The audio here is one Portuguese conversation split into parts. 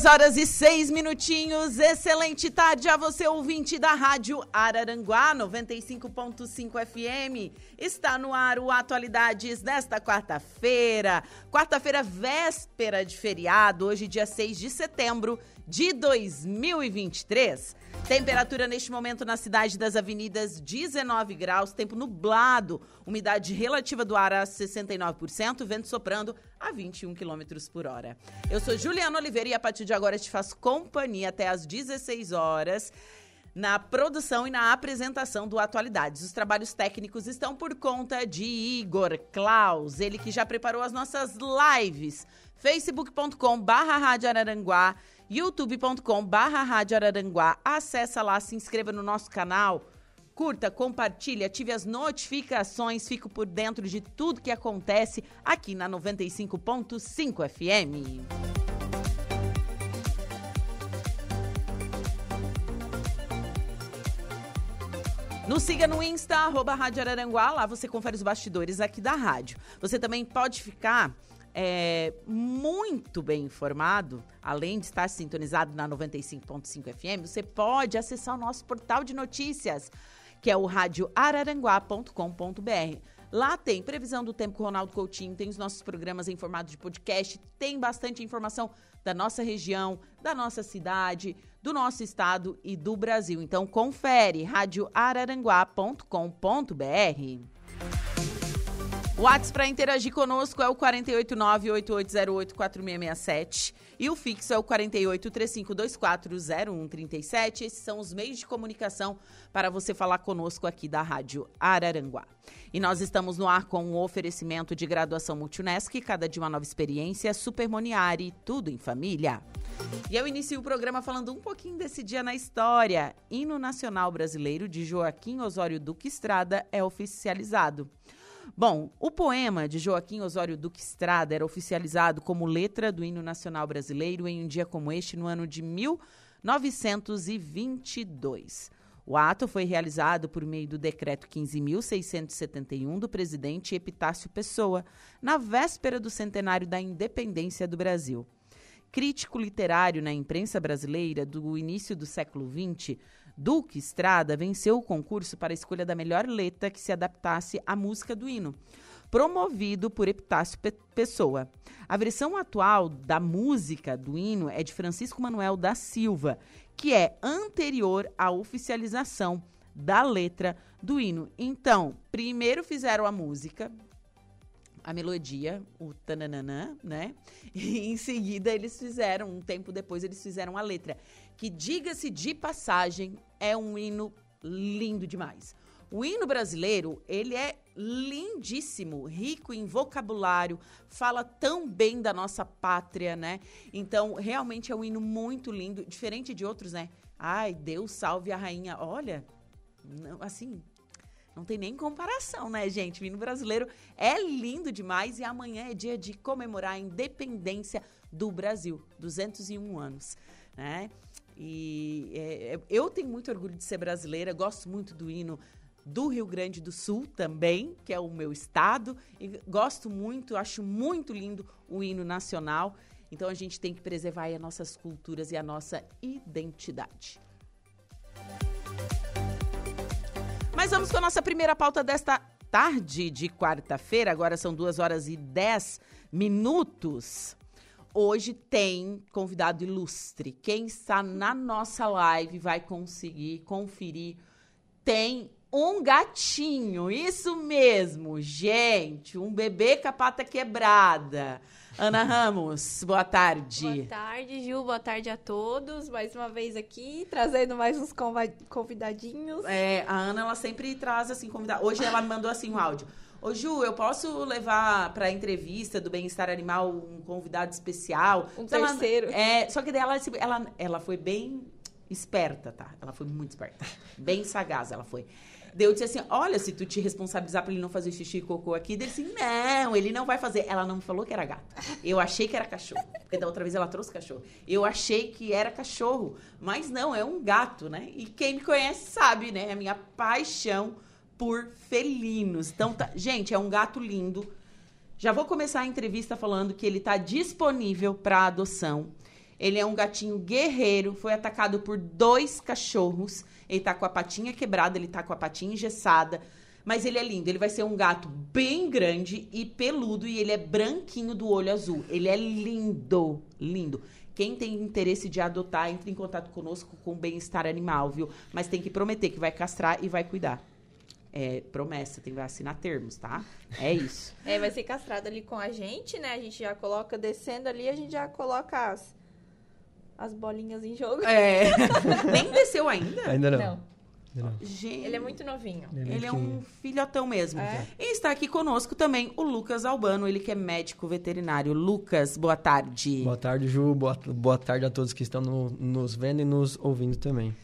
Duas horas e seis minutinhos. Excelente tarde a você, ouvinte da Rádio Araranguá 95.5 FM. Está no ar o Atualidades desta quarta-feira. Quarta-feira, véspera de feriado, hoje, dia 6 de setembro de 2023. Temperatura neste momento na cidade das avenidas 19 graus, tempo nublado, umidade relativa do ar a 69%, vento soprando a 21 km por hora. Eu sou Juliana Oliveira e a partir de agora te faço companhia até às 16 horas na produção e na apresentação do Atualidades. Os trabalhos técnicos estão por conta de Igor Klaus, ele que já preparou as nossas lives. facebook.com barra youtube.com barra. Acessa lá, se inscreva no nosso canal, curta, compartilhe, ative as notificações, fico por dentro de tudo que acontece aqui na 95.5 FM. Nos siga no Insta, arroba Rádio Araranguá, lá você confere os bastidores aqui da rádio. Você também pode ficar é, muito bem informado, além de estar sintonizado na 95.5 FM, você pode acessar o nosso portal de notícias, que é o radioararanguá.com.br. Lá tem previsão do tempo com Ronaldo Coutinho, tem os nossos programas em formato de podcast, tem bastante informação da nossa região, da nossa cidade, do nosso estado e do Brasil. Então confere radioararanguá.com.br. O WhatsApp para interagir conosco é o 489-8808-4667 e o fixo é o 4835240137. Esses são os meios de comunicação para você falar conosco aqui da Rádio Araranguá. E nós estamos no ar com um oferecimento de graduação Multunesc, cada dia uma nova experiência, Supermoniari, tudo em família. E eu inicio o programa falando um pouquinho desse dia na história. Hino Nacional Brasileiro de Joaquim Osório Duque Estrada é oficializado. Bom, o poema de Joaquim Osório Duque Estrada era oficializado como letra do hino nacional brasileiro em um dia como este, no ano de 1922. O ato foi realizado por meio do decreto 15.671 do presidente Epitácio Pessoa, na véspera do centenário da independência do Brasil. Crítico literário na imprensa brasileira do início do século XX, Duque Estrada venceu o concurso para a escolha da melhor letra que se adaptasse à música do hino, promovido por Epitácio Pessoa. A versão atual da música do hino é de Francisco Manuel da Silva, que é anterior à oficialização da letra do hino. Então, primeiro fizeram a música, a melodia, o tananana, né? E em seguida eles fizeram, um tempo depois eles fizeram a letra, que diga-se de passagem, é um hino lindo demais. O hino brasileiro, ele é lindíssimo, rico em vocabulário, fala tão bem da nossa pátria, né? Então, realmente é um hino muito lindo, diferente de outros, né? Ai, Deus salve a rainha. Olha, não, assim, não tem nem comparação, né, gente? O hino brasileiro é lindo demais e amanhã é dia de comemorar a independência do Brasil, 201 anos, né? E é, é, eu tenho muito orgulho de ser brasileira, gosto muito do hino do Rio Grande do Sul também, que é o meu estado, e gosto muito, acho muito lindo o hino nacional. Então a gente tem que preservar as nossas culturas e a nossa identidade. Mas vamos com a nossa primeira pauta desta tarde de quarta-feira. Agora são duas horas e dez minutos. Hoje tem convidado ilustre. Quem está na nossa live vai conseguir conferir. Tem um gatinho, isso mesmo, gente, um bebê com a pata quebrada. Ana Ramos, boa tarde. Boa tarde, Gil. Boa tarde a todos. Mais uma vez aqui, trazendo mais uns convidadinhos. É, a Ana, ela sempre traz assim, convidado. Hoje ela me mandou assim um áudio. Ô, Ju, eu posso levar para a entrevista do Bem-Estar Animal um convidado especial? Um terceiro. Ela, é, só que ela, ela, ela foi bem esperta, tá? Ela foi muito esperta. Bem sagaz ela foi. Daí eu disse assim: olha, se tu te responsabilizar pra ele não fazer xixi e cocô aqui, ele disse: não, ele não vai fazer. Ela não me falou que era gato. Eu achei que era cachorro. Porque da outra vez ela trouxe cachorro. Eu achei que era cachorro. Mas não, é um gato, né? E quem me conhece sabe, né? A minha paixão por felinos. Então, tá... gente, é um gato lindo. Já vou começar a entrevista falando que ele está disponível para adoção. Ele é um gatinho guerreiro, foi atacado por dois cachorros. Ele tá com a patinha quebrada, ele tá com a patinha engessada. Mas ele é lindo. Ele vai ser um gato bem grande e peludo e ele é branquinho do olho azul. Ele é lindo, lindo. Quem tem interesse de adotar, entre em contato conosco com o Bem-Estar Animal, viu? Mas tem que prometer que vai castrar e vai cuidar. É promessa, tem que assinar termos, tá? É isso. É, vai ser castrado ali com a gente, né? A gente já coloca descendo ali, a gente já coloca as as bolinhas em jogo. É. Nem desceu ainda? Ainda não. Não. Não. Gente, Ele é muito novinho. ele é um filhotão mesmo. É? E está aqui conosco também o Lucas Albano, ele que é médico veterinário. Lucas, boa tarde. Boa tarde, Ju. Boa, boa tarde a todos que estão no- nos vendo e nos ouvindo também.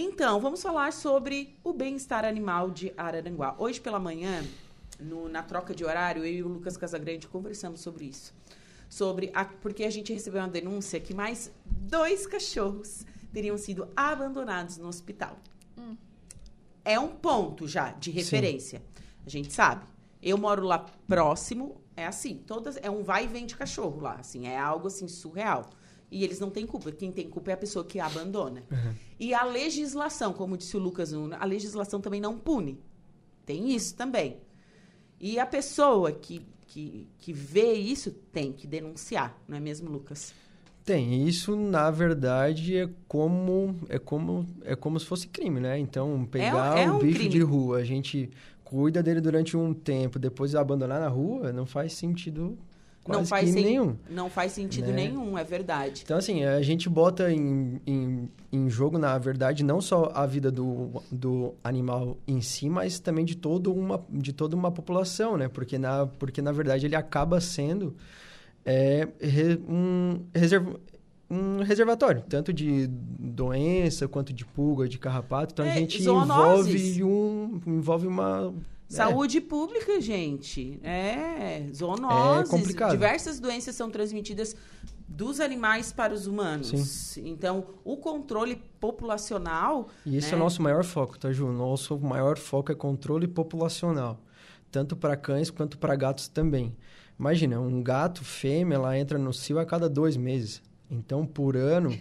Então, vamos falar sobre o bem-estar animal de Araranguá. Hoje pela manhã, no- na troca de horário, eu e o Lucas Casagrande conversamos sobre isso. Sobre a, porque a gente recebeu uma denúncia que mais dois cachorros teriam sido abandonados no hospital. É um ponto já de referência. A gente sabe. Eu moro lá próximo, é assim, todas é um vai e vem de cachorro lá, assim, é algo assim surreal. E eles não têm culpa. Quem tem culpa é a pessoa que abandona. E a legislação, como disse o Lucas a legislação também não pune. Tem isso também. E a pessoa que, que, que vê isso tem que denunciar, não é mesmo, Lucas? Tem, isso na verdade é como é como é como se fosse crime, né? Então, pegar é um um bicho crime. de rua, a gente cuida dele durante um tempo, depois abandonar na rua, não faz sentido quase não faz sen- nenhum. Não faz sentido Né? nenhum, é verdade. Então, assim, a gente bota em, em, em jogo, na verdade, não só a vida do, do animal em si, mas também de, todo uma, de toda uma população, né? Porque, na, porque, na verdade, ele acaba sendo é, um, reserv, um reservatório, tanto de doença, quanto de pulga, de carrapato. Então, É, a gente zoonoses. envolve, um, envolve uma... Saúde pública, gente. É, zoonoses. É complicado. Diversas doenças são transmitidas dos animais para os humanos. Então, o controle populacional. E esse né? é o nosso maior foco, tá, Ju? Nosso maior foco é controle populacional. Tanto para cães quanto para gatos também. Imagina, um gato fêmea, ela entra no cio a cada dois meses. Então, por ano,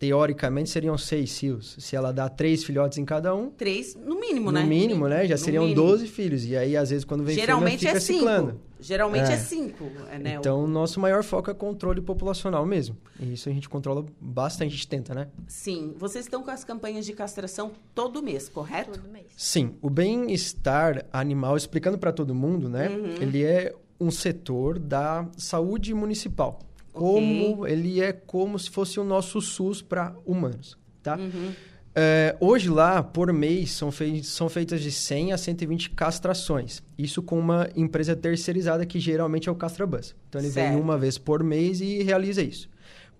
teoricamente, seriam seis cios. Se ela dá três filhotes em cada um, Três, no mínimo, no né? mínimo, né? Já No seriam mínimo. 12 filhos. E aí, às vezes, quando vem Geralmente fêmea, é fica cinco. ciclando. Geralmente é, É. cinco. é, né? Então, o nosso maior foco é controle populacional mesmo. E isso a gente controla bastante, a gente tenta, né? Sim, vocês estão com as campanhas de castração todo mês, correto? Todo mês. Sim, o bem-estar animal, explicando para todo mundo, né? Uhum. Ele é um setor da saúde municipal. Como ele é como se fosse o nosso SUS para humanos, tá? Uhum. É, hoje lá, por mês, são, fei são feitas de 100 a 120 castrações. Isso com uma empresa terceirizada que geralmente é o Castrabus. Então ele Certo. vem uma vez por mês e realiza isso.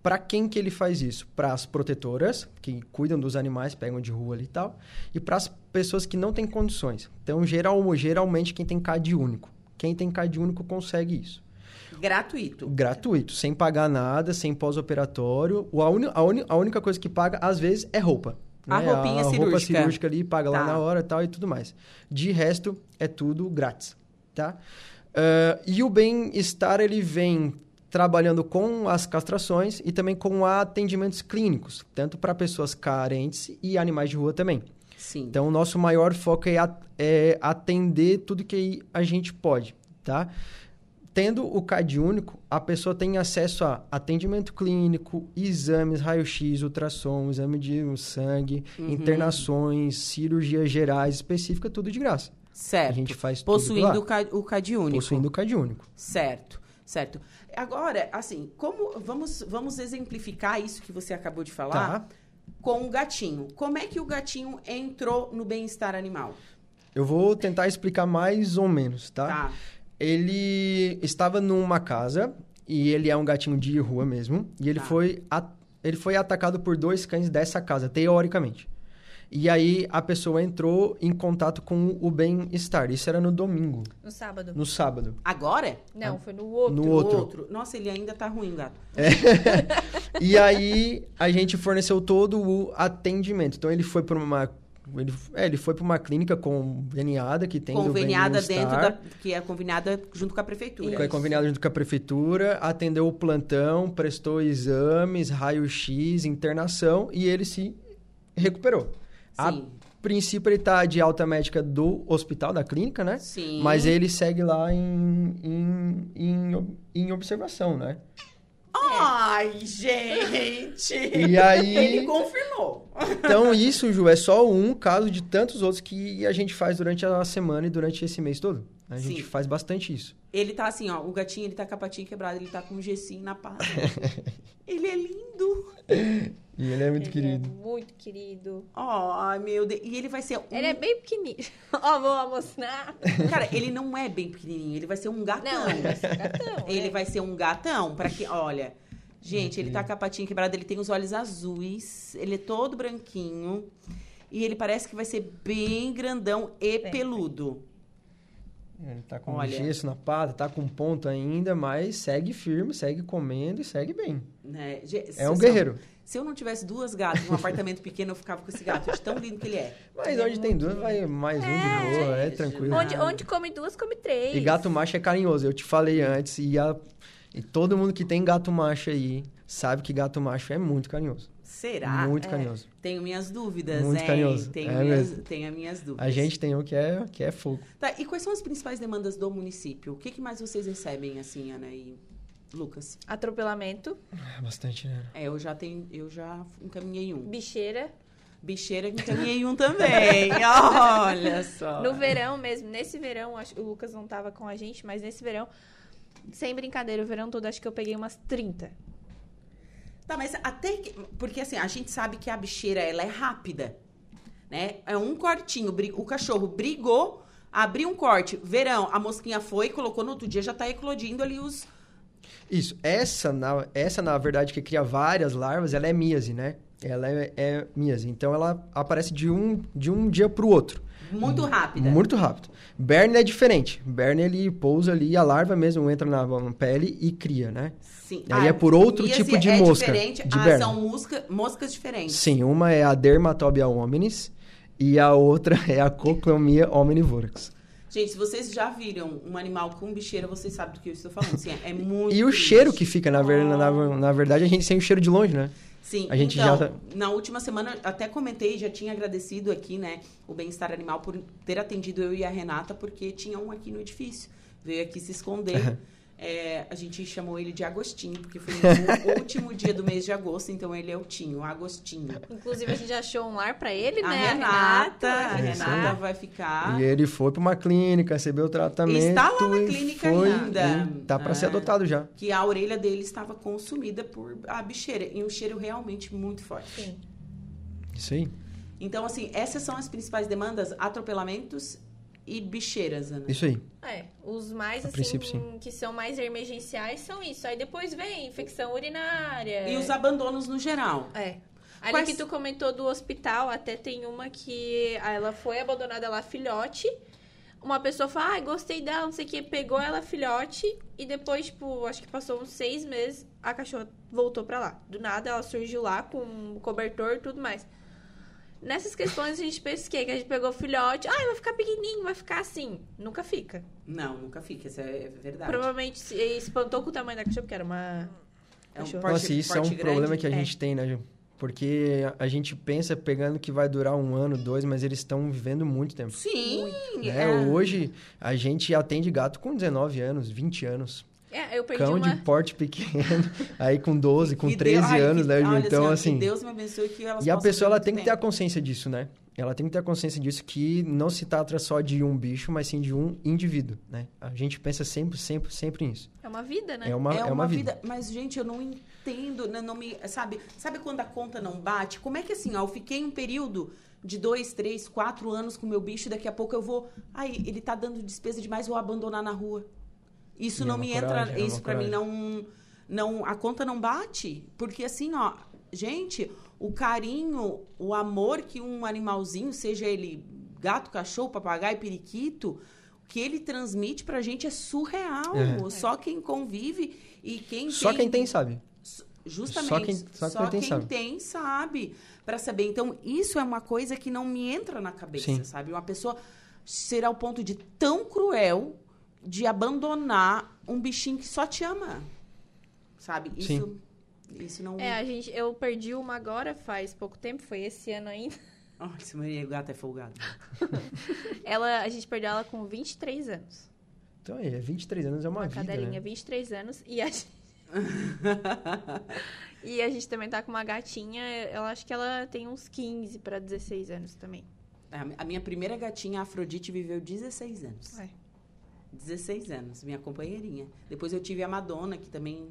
Para quem que ele faz isso? Para as protetoras, que cuidam dos animais, pegam de rua ali e tal, e para as pessoas que não têm condições. Então, geral, geralmente, quem tem CAD único. Quem tem CAD único consegue isso. Gratuito. Gratuito, sem pagar nada, sem pós-operatório. A, uni- a, uni- a única coisa que paga, às vezes, é roupa. A né? roupinha a roupa cirúrgica. cirúrgica ali, paga Tá. lá na hora e tal e tudo mais. De resto, é tudo grátis, tá? Ah, e o bem-estar, ele vem trabalhando com as castrações e também com atendimentos clínicos, tanto para pessoas carentes e animais de rua também. Sim. Então, o nosso maior foco é, a- é atender tudo que a gente pode, tá? Tendo o CAD único, a pessoa tem acesso a atendimento clínico, exames, raio-x, ultrassom, exame de sangue, Uhum. internações, cirurgias gerais específicas, tudo de graça. certo. A gente faz Possuindo tudo o ca- o CAD único. Possuindo o CAD único. Certo, certo. Agora, assim, como vamos, vamos exemplificar isso que você acabou de falar Tá? com o gatinho. Como é que o gatinho entrou no bem-estar animal? Eu vou tentar explicar mais ou menos, tá? Tá. Ele estava numa casa e ele é um gatinho de rua mesmo. E ele, Tá. foi, ele foi atacado por dois cães dessa casa, teoricamente. E aí a pessoa entrou em contato com o bem-estar. Isso era no domingo, No sábado. no sábado. Agora? Não, foi no outro. No O outro. Nossa, ele ainda tá ruim, gato. E aí a gente forneceu todo o atendimento. Então ele foi para uma ele, é, ele foi para uma clínica conveniada que tem do conveniada dentro bem-estar. da. que é conveniada junto com a prefeitura. Foi conveniado junto com a prefeitura, atendeu o plantão, prestou exames, raio-x, internação e ele se recuperou. A Sim. princípio ele tá de alta médica do hospital, da clínica, né? Sim. Mas ele segue lá em, em, em, em observação, né? Ai, gente! E aí- Ele confirmou. Então isso, Ju, é só um caso de tantos outros que a gente faz durante a semana e durante esse mês todo. A gente Sim. faz bastante isso. Ele tá assim, ó. O gatinho, ele tá com a patinha quebrada, ele tá com um gessinho na pata. ele é lindo. E ele é muito Ele querido. é muito querido. Ai, meu Deus. E ele vai ser um... Ele é bem pequenininho. Ó, vou mostrar. Cara, ele não é bem pequenininho. Ele vai ser um gatão. Não, ele vai ser gatão. Ele é. vai ser um gatão para que, olha, gente, ele tá com a patinha quebrada, ele tem os olhos azuis, ele é todo branquinho e ele parece que vai ser bem grandão e peludo. Ele tá com Olha. gesso na pata, tá com ponto ainda, mas segue firme, segue comendo e segue bem. Né? É um guerreiro. Se eu não tivesse duas gatas num apartamento pequeno, eu ficava com esse gato, de tão lindo que ele é. Mas Ele é onde tem muito duas, vai mais um de boa, é tranquilo. Onde, onde come duas, come três. E gato macho é carinhoso, eu te falei antes, e, a- e todo mundo que tem gato macho aí sabe que gato macho é muito carinhoso. Será? muito É. carinhoso. Tenho minhas dúvidas, Muito hein? carinhoso. Tenho, É minhas, mesmo. tenho as minhas dúvidas. A gente tem um que é, que é fogo. Tá, e quais são as principais demandas do município? O que, que mais vocês recebem, assim, Ana e Lucas? Atropelamento, É bastante, né? É, eu já tenho, eu já encaminhei um. bicheira. Bicheira encaminhei um também. Olha só. No verão mesmo, nesse verão, acho, o Lucas não tava com a gente, mas nesse verão, sem brincadeira, o verão todo acho que eu peguei umas 30. Tá, mas até que, porque assim, a gente sabe que a bicheira ela é rápida, né? É um cortinho, o cachorro brigou, abriu um corte, verão, a mosquinha foi, colocou no outro dia já tá eclodindo ali os Isso, essa na, essa na verdade que cria várias larvas, ela é míase, né? Ela é, é míase, então ela aparece de um, de um dia pro outro. Muito rápida. Muito rápido. Berne é diferente. Berne ele pousa ali, a larva mesmo entra na, pele e cria, né? Sim. Aí é por outro míase tipo de é mosca, Diferente. de ah, berna. são mosca, moscas diferentes. Sim, uma é a Dermatobia hominis e a outra é a Coclomia omnivorax. Gente, se vocês já viram um animal com bicheira, vocês sabem do que eu estou falando. Assim, é muito E o triste. cheiro que fica, na, ver, Oh. na, na verdade, a gente sente o cheiro de longe, né? Sim, A gente então, já tá- na última semana, até comentei, já tinha agradecido aqui, né, o Bem-Estar Animal por ter atendido eu e a Renata, porque tinha um aqui no edifício. Veio aqui se esconder. É, a gente chamou ele de Agostinho, porque foi no último dia do mês de agosto, então ele é o Tinho, o Agostinho. Inclusive, a gente achou um lar pra ele, A né? Renata, a vai Isso Renata ficar. vai ficar. E ele foi pra uma clínica, recebeu o tratamento. Está lá na clínica foi, ainda. Tá pra ser É. adotado já. Que a orelha dele estava consumida por a bicheira. E um cheiro realmente muito forte. Sim. Isso aí. Então, assim, essas são as principais demandas: atropelamentos e bicheiras, Ana. Isso aí. É, os mais, A assim, que são mais emergenciais são isso. Aí depois vem infecção urinária. E os abandonos no geral. É. Ali Quais- que tu comentou do hospital, até tem uma que ah, ela foi abandonada lá, filhote. uma pessoa fala, ai, gostei dela, não sei o que, pegou ela filhote e depois, tipo, acho que passou uns seis meses, a cachorra voltou pra lá. Do nada ela surgiu lá com cobertor e tudo mais. Nessas questões a gente pensa o quê? Que a gente pegou o filhote, ai, vai ficar pequenininho, vai ficar assim. Nunca fica. Não, nunca fica, isso é verdade. Provavelmente se espantou com o tamanho da cachorra, porque era uma. É um porte- Nossa, isso é um porte problema grande. que a É. gente tem, né, Ju? Porque a gente pensa pegando que vai durar um ano, dois, mas eles estão vivendo muito tempo. Sim, né? é. Hoje, a gente atende gato com 19 anos, 20 anos. É, eu perdi Cão uma. de porte pequeno, aí com 12, com Que 13 Deus- ai, anos, que- né, Ju? olha, Então, assim... Que Deus me abençoe que elas E a pessoa ela tem que ter a consciência disso, né? Ela tem que ter a consciência disso que não se trata só de um bicho, mas sim de um indivíduo, né? A gente pensa sempre, sempre, sempre nisso. É uma vida, né? É uma, é, é uma vida. Mas, gente, eu não entendo, né, não me, sabe? Sabe quando a conta não bate? Como é que assim, ó, eu fiquei um período de dois, três, quatro anos com meu bicho, daqui a pouco eu vou. Ai, ele tá dando despesa demais, vou abandonar na rua. Isso E é não me coragem, entra. é isso pra mim não. não A conta não bate. Porque assim, ó, gente, o carinho, o amor que um animalzinho, seja ele gato, cachorro, papagaio, periquito, que ele transmite pra gente é surreal. É. Só quem convive e quem Só tem quem tem sabe. Justamente. Só quem- só quem tem sabe. tem sabe para saber. Então, isso é uma coisa que não me entra na cabeça, Sim. sabe? Uma pessoa ser ao ponto de tão cruel de abandonar um bichinho que só te ama. Sabe? Isso, Sim. isso não. É, a gente, eu perdi uma agora faz pouco tempo, foi esse ano ainda. Ai, esse Maria, o gato é folgado. Ela, a gente perdeu ela com 23 anos. Então, é, 23 anos é uma, Uma vida, cadelinha, né? 23 anos. E a gente... e a gente também tá com uma gatinha, eu acho que ela tem uns 15 para 16 anos também. A minha primeira gatinha, a Afrodite, viveu 16 anos. É. 16 anos, minha companheirinha. Depois eu tive a Madonna, que também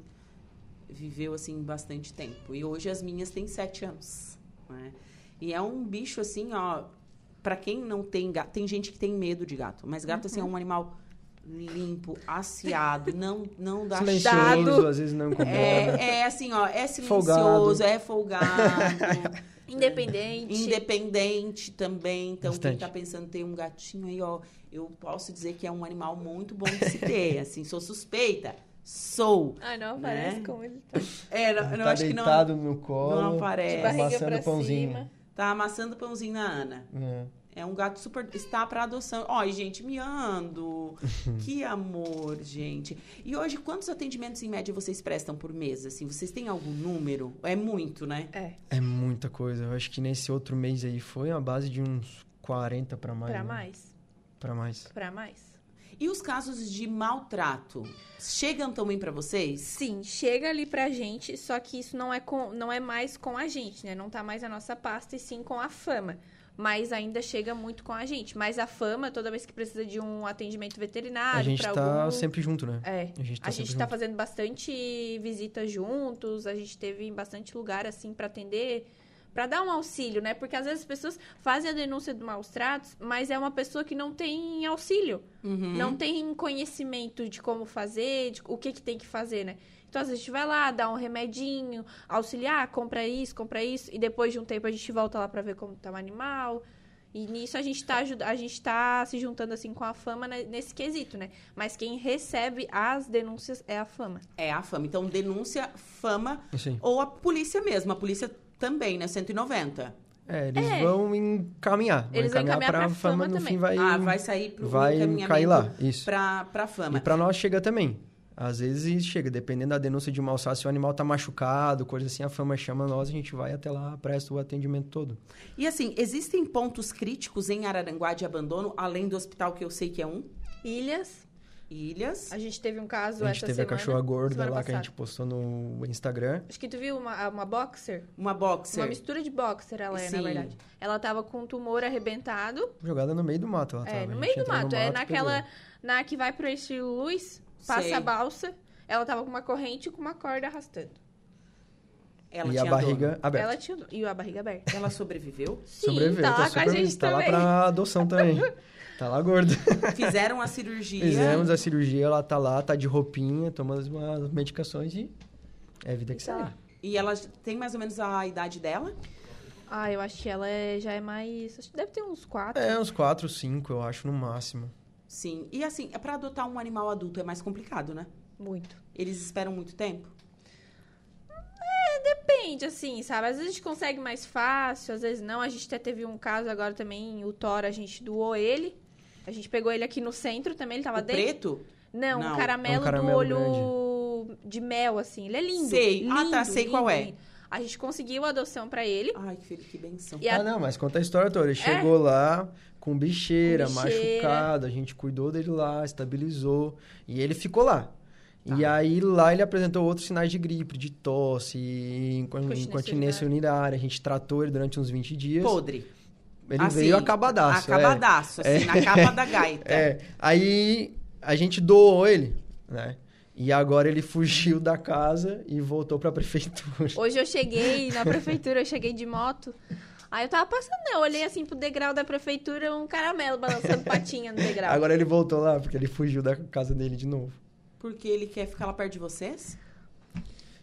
viveu, assim, bastante tempo. E hoje as minhas têm 7 anos. né? E é um bicho, assim, ó... Pra quem não tem gato... Tem gente que tem medo de gato. Mas gato, assim, é Uhum. um animal limpo, aciado. Não, não dá Silencioso, Dado. às vezes não incomoda. É, é assim, ó, é Folgado. silencioso, é folgado, Independente. independente também. Então, quem Bastante. tá pensando em ter um gatinho aí, ó, eu posso dizer que é um animal muito bom de se ter. Assim, sou suspeita. Sou. Ai, não Né? aparece como ele tá. É, não, eu tá acho que não. deitado no colo, não aparece. De barriga amassando pra pãozinho. cima. Tá amassando pãozinho na Ana. É. É um gato super. Está para adoção. Ó, gente, miando. que amor, gente. E hoje, quantos atendimentos em média vocês prestam por mês? Assim, vocês têm algum número? É muito, né? É, É muita coisa. Eu acho que nesse outro mês aí foi a base de uns 40 pra mais. pra né? mais. Pra mais. Pra mais. E os casos de maltrato? Chegam também para vocês? Sim, chega ali pra gente, só que isso não é, com, não é mais com a gente, né? Não tá mais a nossa pasta e sim com a fama. Mas ainda chega muito com a gente. Mas a fama, toda vez que precisa de um atendimento veterinário, a gente tá algum... sempre junto, né? É. A gente tá A gente tá fazendo bastante visitas juntos, a gente teve em bastante lugar, assim, pra atender, pra dar um auxílio, né? Porque às vezes as pessoas fazem a denúncia de maus tratos, mas é uma pessoa que não tem auxílio, Uhum. não tem conhecimento de como fazer, de o que, que tem que fazer, né? Então, às vezes, a gente vai lá, dá um remedinho, auxiliar, compra isso, compra isso, e depois de um tempo a gente volta lá pra ver como tá o animal. E nisso a gente tá, a gente tá se juntando assim com a fama nesse quesito, né? Mas quem recebe as denúncias é a fama. É a fama. Então, denúncia, fama aí. ou a polícia mesmo. A polícia também, né? 190. É, eles É. vão encaminhar. Vão Eles vão encaminhar encaminhar pra, pra fama, fama no também. fim vai, Ah, vai sair pro vai cair lá. Isso. Pra, pra fama. E pra nós chega também. Às vezes chega, dependendo da denúncia de mau trato, se o animal tá machucado, coisa assim, a fama chama nós, a gente vai até lá, presta o atendimento todo. E assim, existem pontos críticos em Araranguá de abandono, além do hospital que eu sei que é um? Ilhas, Ilhas. a gente teve um caso A gente essa teve a semana. cachorra gorda semana lá que a passada. gente postou no Instagram. Acho que tu viu uma, uma boxer? Uma boxer. Uma mistura de boxer, ela é, Sim. na verdade. Ela tava com um tumor arrebentado. Jogada no meio do mato ela é, tava. A no meio do entrou no mato. É mato, naquela. pegou. Na que vai pro estilo luz, passa Sei. a balsa. Ela tava com uma corrente e com uma corda arrastando. Ela E tinha a barriga dono. aberta. Ela tinha. E a barriga aberta. Ela sobreviveu? Sim, Sobreviveu, tá lá com a gente tá lá também. pra adoção também. tá lá gorda. Fizeram a cirurgia. Fizemos a cirurgia, ela tá lá, tá de roupinha, tomando as medicações e é a vida que Tá segue. lá. E ela tem mais ou menos a idade dela? Ah, eu acho que ela é- já é mais. Acho que deve ter uns quatro. É, uns 4, 5, eu acho, no máximo. Sim. E assim, para adotar um animal adulto é mais complicado, né? Muito. Eles esperam muito tempo? Depende, assim, sabe? Às vezes a gente consegue mais fácil, às vezes não. A gente até teve um caso agora também, o Thor, a gente doou ele. A gente pegou ele aqui no centro também, ele tava o dentro. preto? Não, Não. um caramelo, É um caramelo do olho de mel, assim. Ele é lindo. Sei. Ah, lindo, tá, sei lindo, qual é. lindo. A gente conseguiu a adoção pra ele. Ai, que filho, que benção. E a- Ah, não, mas conta a história toda. Ele chegou lá com bicheira, Com bicheira. machucado, a gente cuidou dele lá, estabilizou, e ele ficou lá. E Tá. aí lá ele apresentou outros sinais de gripe, de tosse, incon- Incontinência incontinência urinária. A gente tratou ele durante uns 20 dias. Podre. ele Assim, veio acabadaço. é. Acabadaço, assim, na capa da gaita. É, aí a gente doou ele, né? E agora ele fugiu da casa e voltou pra prefeitura. Hoje eu cheguei na prefeitura, eu cheguei de moto. Aí eu tava passando, eu olhei assim pro degrau da prefeitura, um caramelo balançando patinha no degrau. Agora ele voltou lá, porque ele fugiu da casa dele de novo. Porque ele quer ficar lá perto de vocês?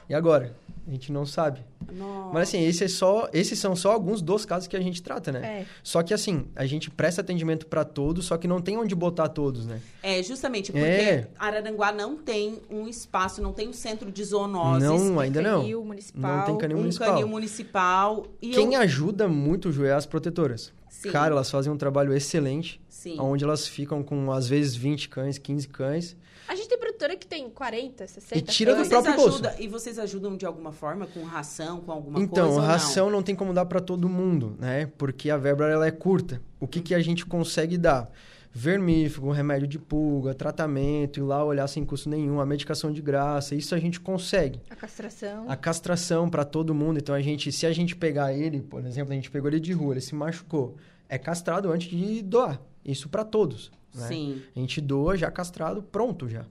E agora? A gente não sabe. Nossa. Mas assim, esse é só, esses são só alguns dos casos que a gente trata, né? É. Só que assim, a gente presta atendimento pra todos, só que não tem onde botar todos, né? É, justamente porque É. Araranguá não tem um espaço, não tem um centro de zoonoses. Não, ainda não. Canil municipal. Não tem canil um municipal. canil municipal. E Quem eu... ajuda muito, Ju, é as protetoras. Sim. Cara, elas fazem um trabalho excelente, Sim. onde elas ficam com, às vezes, 20 cães, 15 cães. A gente tem produtora que tem 40, 60. E tira do próprio bolso. E vocês ajudam de alguma forma com ração, com alguma Então, coisa? não? ração não? tem como dar pra todo mundo, né? Porque a verba ela é curta. O que, que a gente consegue dar? Vermífugo, remédio de pulga, tratamento, ir lá olhar sem custo nenhum, a medicação de graça, isso a gente consegue. A castração. A castração pra todo mundo, então a gente, se a gente pegar ele, por exemplo, a gente pegou ele de rua, ele se machucou, é castrado antes de doar. Isso pra todos, né? Sim, A gente doa já castrado, pronto já,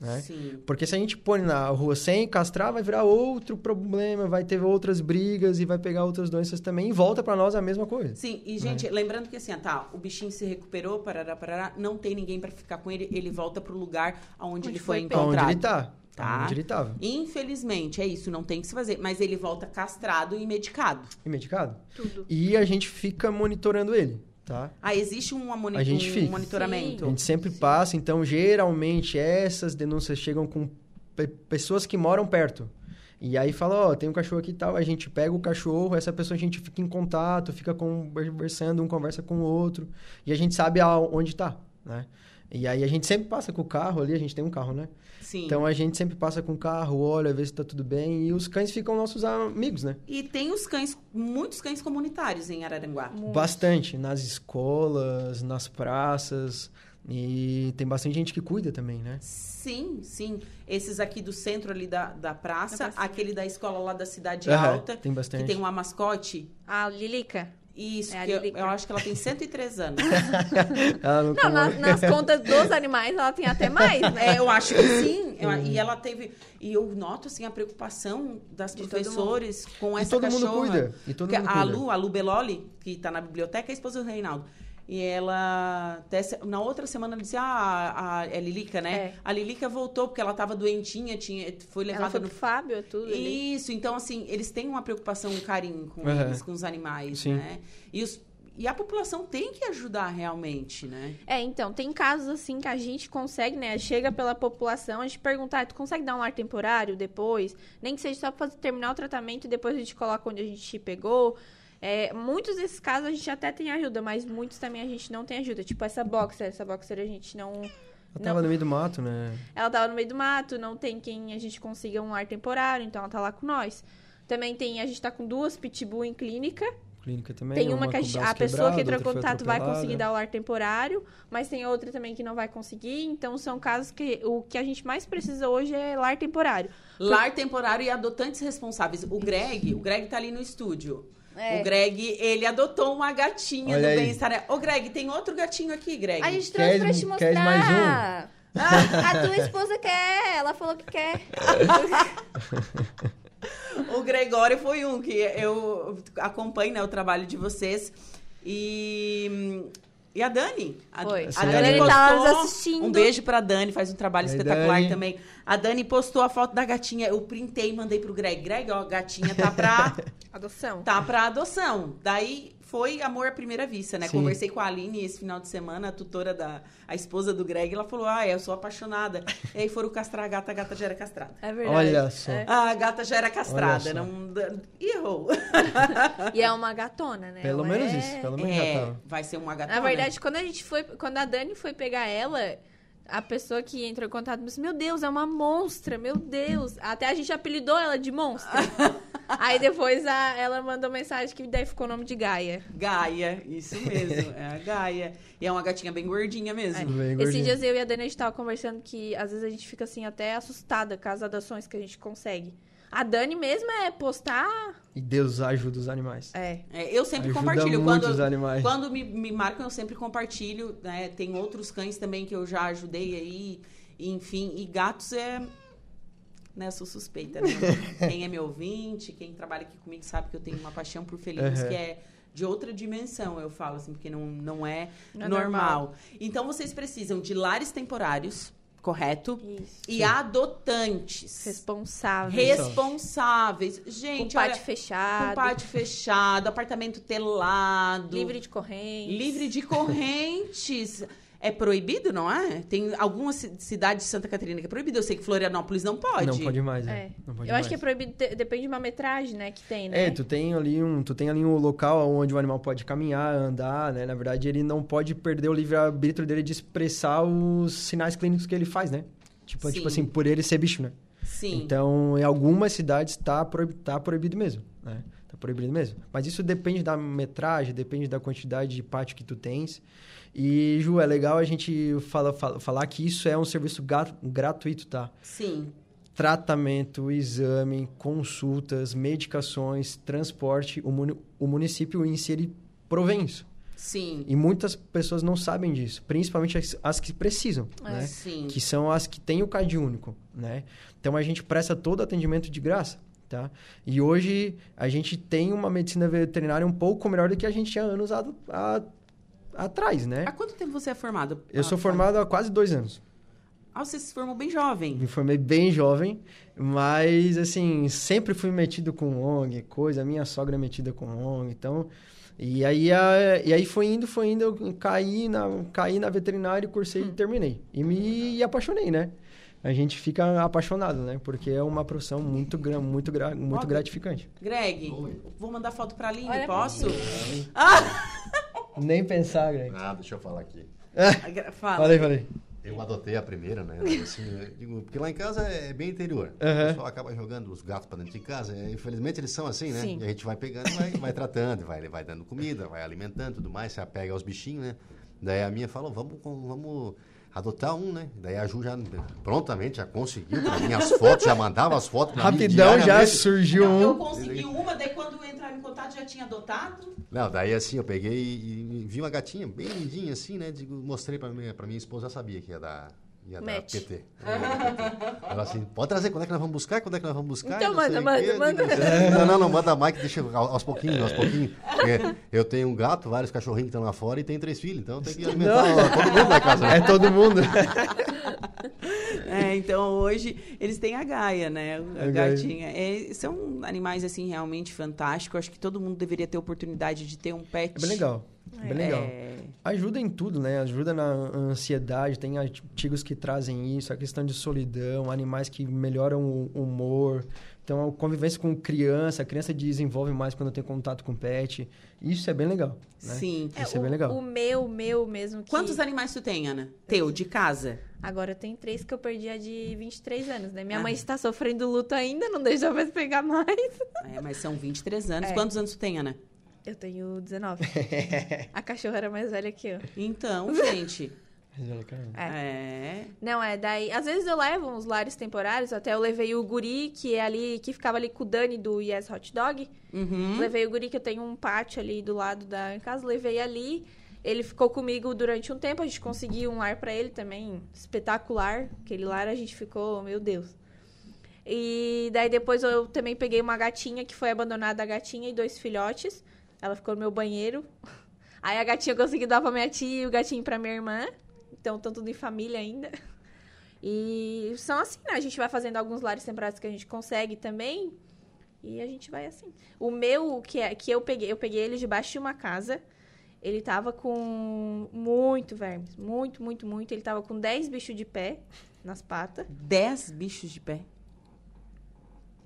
né? sim. Porque se a gente põe na rua sem castrar, vai virar outro problema, vai ter outras brigas e vai pegar outras doenças também e volta pra nós a mesma coisa. Sim, e gente, lembrando que assim, tá, o bichinho se recuperou, parará, parará, não tem ninguém pra ficar com ele, ele volta pro lugar aonde Onde ele foi foi encontrado. Onde ele tá? Tá. Onde ele tava. Infelizmente, é isso, não tem que se fazer. Mas ele volta castrado e medicado. E medicado. Tudo. E a gente fica monitorando ele, tá? Ah, existe um, moni- A gente um fica. monitoramento. A gente sempre passa, então geralmente essas denúncias chegam com pe- pessoas que moram perto. E aí fala, ó, tem um cachorro aqui e tal, a gente pega o cachorro, essa pessoa a gente fica em contato, fica conversando, um conversa com o outro, e a gente sabe aonde tá, né? E aí a gente sempre passa com o carro ali, a gente tem um carro, né? Sim. Então a gente sempre passa com o carro, olha, vê se tá tudo bem, e os cães ficam nossos amigos, né? E tem os cães, muitos cães comunitários em Araranguá. Bastante, nas escolas, nas praças, e tem bastante gente que cuida também, né? Sim, sim. Esses aqui do centro ali da, da praça, Da praça. aquele da escola lá da Cidade Alta, tem bastante. que tem uma mascote. A Lilica. Isso, É a que eu, eu acho que ela tem 103 anos. Ela não Não, come- nas, nas contas dos animais ela tem até mais, né? É, eu acho que sim. Eu- e ela teve. E eu noto assim a preocupação das De professores com E essa todo cachorra. mundo cuida. E todo Porque mundo a cuida. Lu, a Lu Beloli, que tá na biblioteca, é a esposa do Reinaldo. E ela, na outra semana, ela disse: Ah, a, a, é Lilica, né? É. A Lilica voltou porque ela tava doentinha, tinha, foi Ela levada foi no. Fábio, tudo ali. Isso, então, assim, eles têm uma preocupação, um carinho com Aham. eles, com os animais, Sim. né? E, os, e a população tem que ajudar realmente, né? É, então, tem casos assim que a gente consegue, né? Chega pela população, a gente pergunta, ah, tu consegue dar um lar temporário depois? Nem que seja só pra terminar o tratamento e depois a gente coloca onde a gente te pegou. É, muitos desses casos a gente até tem ajuda, mas muitos também a gente não tem ajuda. Tipo essa boxer, essa boxer a gente não. Ela não- tava no meio do mato, né? Ela tava no meio do mato, não tem quem a gente consiga um lar temporário, então ela tá lá com nós. Também tem, a gente tá com duas pitbull em clínica. Clínica também. Tem uma com que a, gente- a pessoa que entrou em contato vai conseguir dar o lar temporário, mas tem outra também que não vai conseguir. Então são casos que o que a gente mais precisa hoje é lar temporário. Lar temporário e adotantes responsáveis. O Greg, o Greg tá ali no estúdio. É. O Greg, ele adotou uma gatinha Olha do bem-estar. Ô, Greg, tem outro gatinho aqui, Greg. A gente Queres- trouxe pra te mostrar. queres mais um? Ah, a tua esposa quer, ela falou que quer. O Gregório foi um que eu acompanho né, o trabalho de vocês. E, e a Dani. A, Foi. a A Dani Dani tava nos postou. assistindo. Um beijo pra Dani, faz um trabalho Aí, espetacular Dani. também. A Dani postou a foto da gatinha. Eu printei e mandei pro Greg. Greg, ó, a gatinha tá pra, Adoção. tá pra adoção. Daí foi amor à primeira vista, né? Sim. Conversei com a Aline esse final de semana, a tutora da a esposa do Greg, ela falou: "Ah, eu sou apaixonada". e aí foram castrar a gata, a gata já era castrada. É verdade. Olha só. É. A gata já era castrada, não errou. E é uma gatona, né? Pelo Ela menos é- isso, pelo menos já É, tava. vai ser uma gata. Na verdade, quando a gente foi. Quando a Dani foi pegar ela, a pessoa que entrou em contato disse: Meu Deus, é uma monstra, meu Deus. Até a gente apelidou ela de monstra. Aí depois a- ela mandou mensagem que daí ficou o nome de Gaia. Gaia, isso mesmo, é a Gaia. E é uma gatinha bem gordinha mesmo. Bem Esses gordinho. dias eu e a Dani a gente tava conversando que às vezes a gente fica assim até assustada com as adações que a gente consegue. A Dani mesmo é postar. E Deus ajuda os animais. É. É, eu sempre Ajuda compartilho. muito Quando, os animais. quando me, me marcam, eu sempre compartilho. Né? Tem outros cães também que eu já ajudei aí. Enfim, e gatos é. Né, sou suspeita, né? quem é meu ouvinte, quem trabalha aqui comigo sabe que eu tenho uma paixão por felinos Uhum. que é de outra dimensão, eu falo assim, porque não, não é, Não é normal. normal. Então vocês precisam de lares temporários, correto? Isso. E adotantes. Responsáveis. Com Gente, pátio olha, fechado. com pátio fechado, apartamento telado. Livre de corrente. Livre de correntes. É proibido, não é? Tem algumas ci- cidades de Santa Catarina que é proibido. Eu sei que Florianópolis não pode. Não pode mais, É. é. Não pode Eu acho mais. que é proibido, depende de uma metragem, né, que tem, né? É, tu tem ali um, tu tem ali um local onde o animal pode caminhar, andar, né? Na verdade, ele não pode perder o livre-arbítrio dele de expressar os sinais clínicos que ele faz, né? Tipo, Sim. tipo assim, por ele ser bicho, né? Sim. Então, em algumas cidades tá, proib- tá proibido mesmo, né? Tá proibido mesmo. Mas isso depende da metragem, depende da quantidade de pátio que tu tens. E, Ju, é legal a gente fala, fala- falar que isso é um serviço gratuito, tá? Sim. tratamento, exame, consultas, medicações, transporte, o, muni- o município em si ele provém isso. Sim. E muitas pessoas não sabem disso, principalmente as, as que precisam, É. né? Sim. Que são as que têm o CAD único, né? Então a gente presta todo atendimento de graça, tá? E hoje a gente tem uma medicina veterinária um pouco melhor do que a gente tinha anos a- a- atrás, né? Há quanto tempo você é formado? Eu sou Ah, formado há quase dois anos. Ah, você se formou bem jovem. Me formei bem jovem, mas assim, sempre fui metido com ONG, coisa, minha sogra é metida com ONG, então. E aí, a- e aí foi indo, foi indo, eu caí na, caí na veterinária, cursei e terminei. E me apaixonei, né? A gente fica apaixonado, né? Porque é uma profissão muito, gra- muito, gra- muito Óbvio. gratificante. Greg, vou mandar foto pra Aline, Olha pra posso? Nem pensar, Greg. Ah, deixa eu falar aqui. Fala. Falei, falei. Eu adotei a primeira, né? Assim, digo, porque lá em casa é bem interior. Aham. O pessoal acaba jogando os gatos pra dentro de casa. e, infelizmente eles são assim, né? Sim. E a gente vai pegando e vai, vai tratando, vai, vai dando comida, vai alimentando tudo mais, se apega aos bichinhos, né? Daí a minha falou, vamos, vamos adotar um, né? Daí a Ju já prontamente já conseguiu pra mim as fotos, já mandava as fotos pra mim Rapidão já surgiu Não, eu um. consegui uma, daí quando entraram em contato já tinha adotado. Não, daí assim, eu peguei e, e vi uma gatinha bem lindinha assim, né? Digo, mostrei pra minha, pra minha esposa, já sabia que ia dar, ia dar Match. PT. Ela assim, pode trazer, quando é que nós vamos buscar? Quando é que nós vamos buscar? Então Não manda, quê. manda, manda. Não, não, não, manda mais que deixa ao- aos pouquinhos, aos pouquinhos. Porque eu tenho um gato, vários cachorrinhos que estão lá fora e tem três filhos, então tem que alimentar todo mundo na casa. né? É todo mundo. É, então hoje eles têm a Gaia, né? A gatinha. É, são animais, assim, realmente fantásticos. Acho que todo mundo deveria ter oportunidade de ter um pet. É bem legal. Bem legal. É, Ajuda em tudo, né? Ajuda na ansiedade, tem artigos que trazem isso, a questão de solidão, animais que melhoram o humor. Então, a convivência com criança, a criança desenvolve mais quando tem contato com pet. Isso é bem legal, né? Sim. Isso é o, bem legal. O meu, meu mesmo. Que... Quantos animais tu tem, Ana? Teu, de casa? Agora tem três que eu perdi a de 23 anos, né? Minha Ah. mãe está sofrendo luto ainda, não deixa eu mais pegar mais. É, mas são 23 anos. É. Quantos anos tu tem, Ana? Eu tenho 19. a cachorra era mais velha que eu. Então, gente. Caramba. é. Não, é, daí. Às vezes eu levo uns lares temporários, até eu levei o guri, que é ali, que ficava ali com o Dani do Yes Hot Dog. Uhum. Levei o guri, que eu tenho um pátio ali do lado da casa, levei ali. Ele ficou comigo durante um tempo, a gente conseguiu um lar pra ele também, espetacular. Aquele lar a gente ficou, meu Deus. E daí depois eu também peguei uma gatinha que foi abandonada, a gatinha e dois filhotes. Ela ficou no meu banheiro. Aí a gatinha eu consegui dar pra minha tia e o gatinho pra minha irmã. Então, estão tudo em família ainda. E são assim, né? A gente vai fazendo alguns lares temporários que a gente consegue também. E a gente vai assim. O meu, que, é, que eu peguei, eu peguei ele debaixo de uma casa. Ele tava com muito vermes. Muito, muito, muito. Ele tava com 10 bichos de pé nas patas. Dez bichos de pé.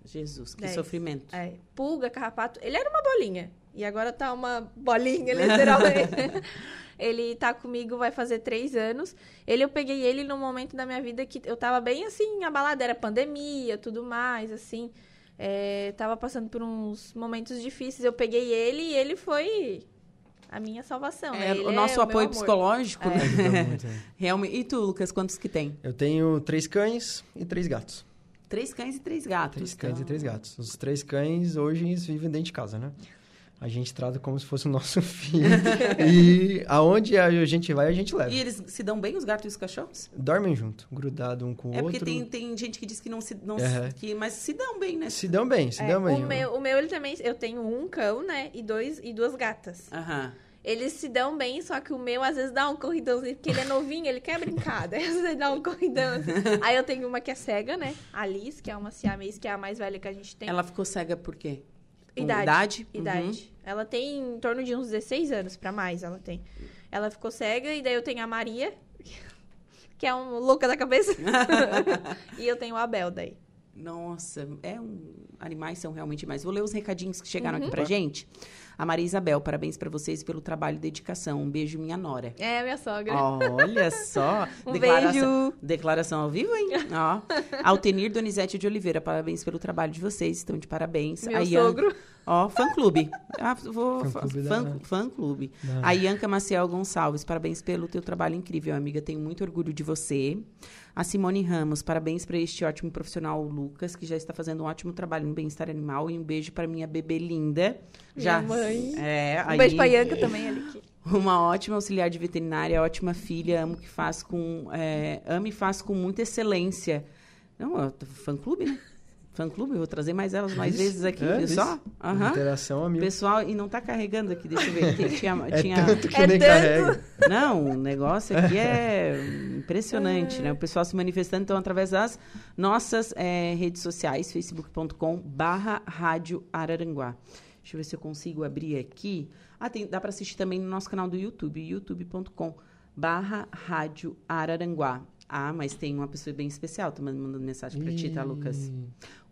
Jesus, que Dez. sofrimento. É, pulga, carrapato. Ele era uma bolinha. E agora tá uma bolinha, literalmente. ele tá comigo, vai fazer três anos. Ele, eu peguei ele num momento da minha vida que eu tava bem assim, abalada. Era pandemia, tudo mais, assim. É, tava passando por uns momentos difíceis. Eu peguei ele e ele foi a minha salvação. né? É, Ele o nosso meu apoio psicológico, né? Muito, né? Realmente. E tu, Lucas, quantos que tem? Eu tenho três cães e três gatos. Três cães e três gatos. Três cães então. e três gatos. Os três cães hoje eles vivem dentro de casa, né? A gente trata como se fosse o nosso filho. e aonde a gente vai, a gente leva. E eles se dão bem, os gatos e os cachorros? Dormem junto, grudado um com o é porque outro. tem, tem gente que diz que não se. Não que, mas se dão bem, né? Se dão bem, se É, dão bem. o, meu, o meu, ele também. Eu tenho um cão, né? E, dois, e duas gatas. Aham. Eles se dão bem, só que o meu às vezes dá um corridãozinho, porque ele é novinho, ele quer brincar. Daí às vezes ele dá um corridão. assim. Aí eu tenho uma que é cega, né? A Liz, que é uma siamês, que é a mais velha que a gente tem. Ela ficou cega por quê? Idade. Idade? Idade. Ela tem em torno de uns 16 anos, pra mais ela tem. Ela ficou cega, e daí eu tenho a Maria, que é um louca da cabeça. e eu tenho a Abel daí. Nossa, é um... animais são realmente mais. Vou ler os recadinhos que chegaram Uhum. aqui pra gente. A Maria Isabel, parabéns pra vocês pelo trabalho e dedicação. Um beijo, minha nora. É, minha sogra. Olha só. Um declaração, beijo. Declaração ao vivo, hein? Ó. Altenir Donizete de Oliveira, parabéns pelo trabalho de vocês. Estão de parabéns. Meu A Ian- sogro. Ó, fã-clube. Ah, vou... Fã-clube da- Fã-. Da- A Ianca Maciel Gonçalves, parabéns pelo teu trabalho incrível, amiga. Tenho muito orgulho de você. A Simone Ramos, parabéns para este ótimo profissional Lucas, que já está fazendo um ótimo trabalho no bem-estar animal. E um beijo para minha bebê linda. Já, Minha mãe. É, Um aí- beijo pra Ianca também, ali. Que... uma ótima auxiliar de veterinária, ótima filha, amo que faz com, é, ama e faz com muita excelência. Não, é fã-clube, né? Fã-clube, eu vou trazer mais elas mais Isso, vezes aqui, é, viu isso. só? Aham. Interação amigo. Pessoal, e não tá carregando aqui, deixa eu ver. Tem- tinha, É tinha- tanto que É nem tanto. carrega. Não, o negócio aqui é impressionante, né? O pessoal se manifestando, então, através das nossas eh, redes sociais, facebook.com barra Rádio Araranguá. Deixa eu ver se eu consigo abrir aqui. Ah, tem, dá para assistir também no nosso canal do YouTube, youtube.com barra Rádio Araranguá. Ah, mas tem uma pessoa bem especial, tô mandando mensagem para ti, tá, Lucas?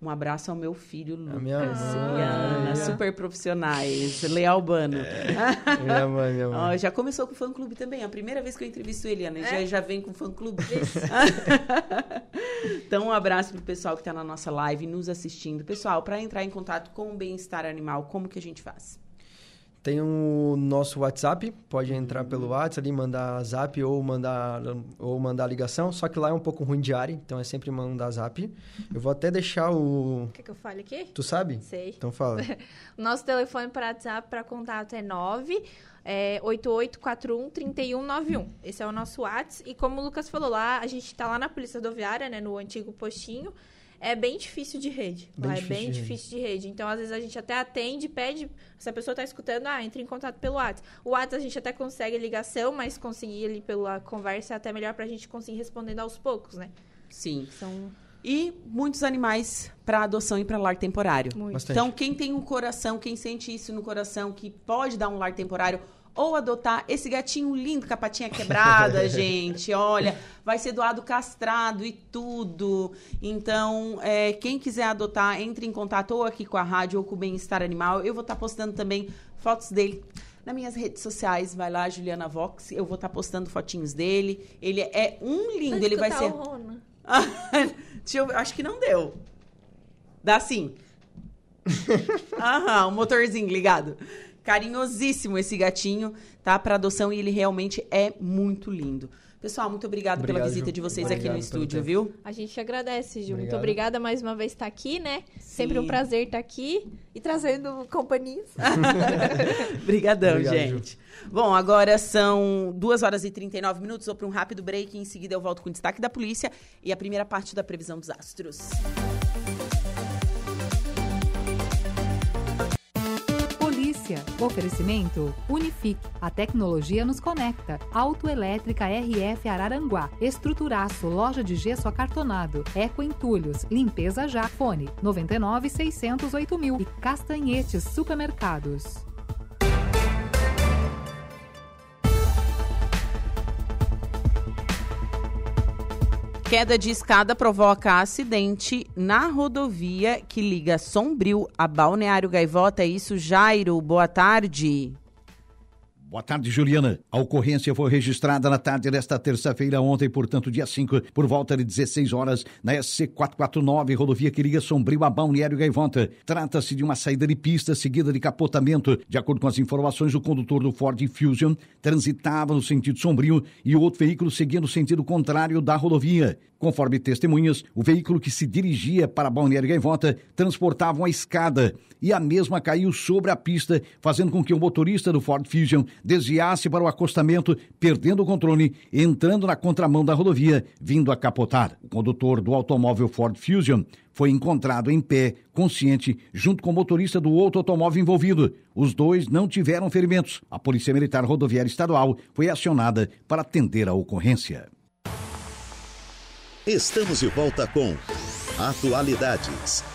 Um abraço ao meu filho, Lucas minha e mãe. Ana, super profissionais, Leal Bano. Minha mãe, minha Ó, mãe. já começou com o fã-clube também. É a primeira vez que eu entrevisto ele, Ana. Já, É? já vem com o fã-clube. então, um abraço pro pessoal que está na nossa live, nos assistindo. Pessoal, para entrar em contato com o bem-estar animal, como que a gente faz? Tem o nosso WhatsApp, pode entrar pelo WhatsApp ali, mandar zap ou mandar, ou mandar ligação, só que lá é um pouco ruim de área, então é sempre mandar zap. Eu vou até deixar o... Quer que eu fale aqui? Tu sabe? Sei. Então fala. O nosso telefone para WhatsApp para contato é 9 é, 8841 3191. Esse é o nosso WhatsApp. E como o Lucas falou lá, a gente tá lá na Polícia Rodoviária, né, no antigo postinho. É bem difícil de rede. Bem lá é difícil bem de difícil de rede. Então, às vezes, a gente até atende, pede. Se a pessoa tá escutando, ah, entre em contato pelo WhatsApp. O WhatsApp a gente até consegue ligação, mas conseguir ali pela conversa é até melhor pra gente conseguir respondendo aos poucos, né? Sim. São E muitos animais para adoção e para lar temporário. Então, quem tem um coração, quem sente isso no coração, que pode dar um lar temporário ou adotar esse gatinho lindo com a patinha quebrada, gente, olha, vai ser doado castrado e tudo. Então, é, quem quiser adotar, entre em contato ou aqui com a rádio ou com o Bem-Estar Animal. Eu vou estar postando também fotos dele nas minhas redes sociais. Vai lá, Juliana Vox. Eu vou estar postando fotinhos dele. Ele é um lindo, ele vai ser. eu ver, acho que não deu. Dá sim. Aham, o motorzinho ligado. Carinhosíssimo esse gatinho, tá? Para adoção e ele realmente é muito lindo. Pessoal, muito obrigado pela Obrigado, visita Ju. de vocês Obrigado aqui no estúdio, tempo. viu? A gente agradece, Ju. Muito Obrigado. obrigada mais uma vez estar aqui, né? Sempre um Sim. prazer estar aqui e trazendo companhias. Obrigadão, Obrigado, gente. Bom, agora são 2 horas e 39 minutos. Vou para um rápido break. Em seguida, eu volto com o destaque da polícia e a primeira parte da previsão dos astros. Polícia. Oferecimento Unifique. A tecnologia nos conecta. Autoelétrica RF Araranguá. Estruturaço. Loja de gesso acartonado. Eco Entulhos. Limpeza já. Fone 99 608 mil. E Castanhetes Supermercados. Queda de escada provoca acidente na rodovia que liga Sombrio a Balneário Gaivota. É isso, Jairo. Boa tarde. Boa tarde, Juliana. A ocorrência foi registrada na tarde desta terça-feira, ontem, portanto, dia 5, por volta de 16 horas, na SC449, rodovia que liga Sombrio a Balneário Gaivota. Trata-se de uma saída de pista seguida de capotamento. De acordo com as informações, o condutor do Ford Fusion transitava no sentido sombrio e o outro veículo seguia no sentido contrário da rodovia. Conforme testemunhas, o veículo que se dirigia para Balneário Gaivota transportava uma escada e a mesma caiu sobre a pista, fazendo com que o motorista do Ford Fusion desviasse para o acostamento, perdendo o controle, entrando na contramão da rodovia, vindo a capotar. O condutor do automóvel Ford Fusion foi encontrado em pé, consciente, junto com o motorista do outro automóvel envolvido. Os dois não tiveram ferimentos. A Polícia Militar Rodoviária Estadual foi acionada para atender a ocorrência. Estamos de volta com Atualidades.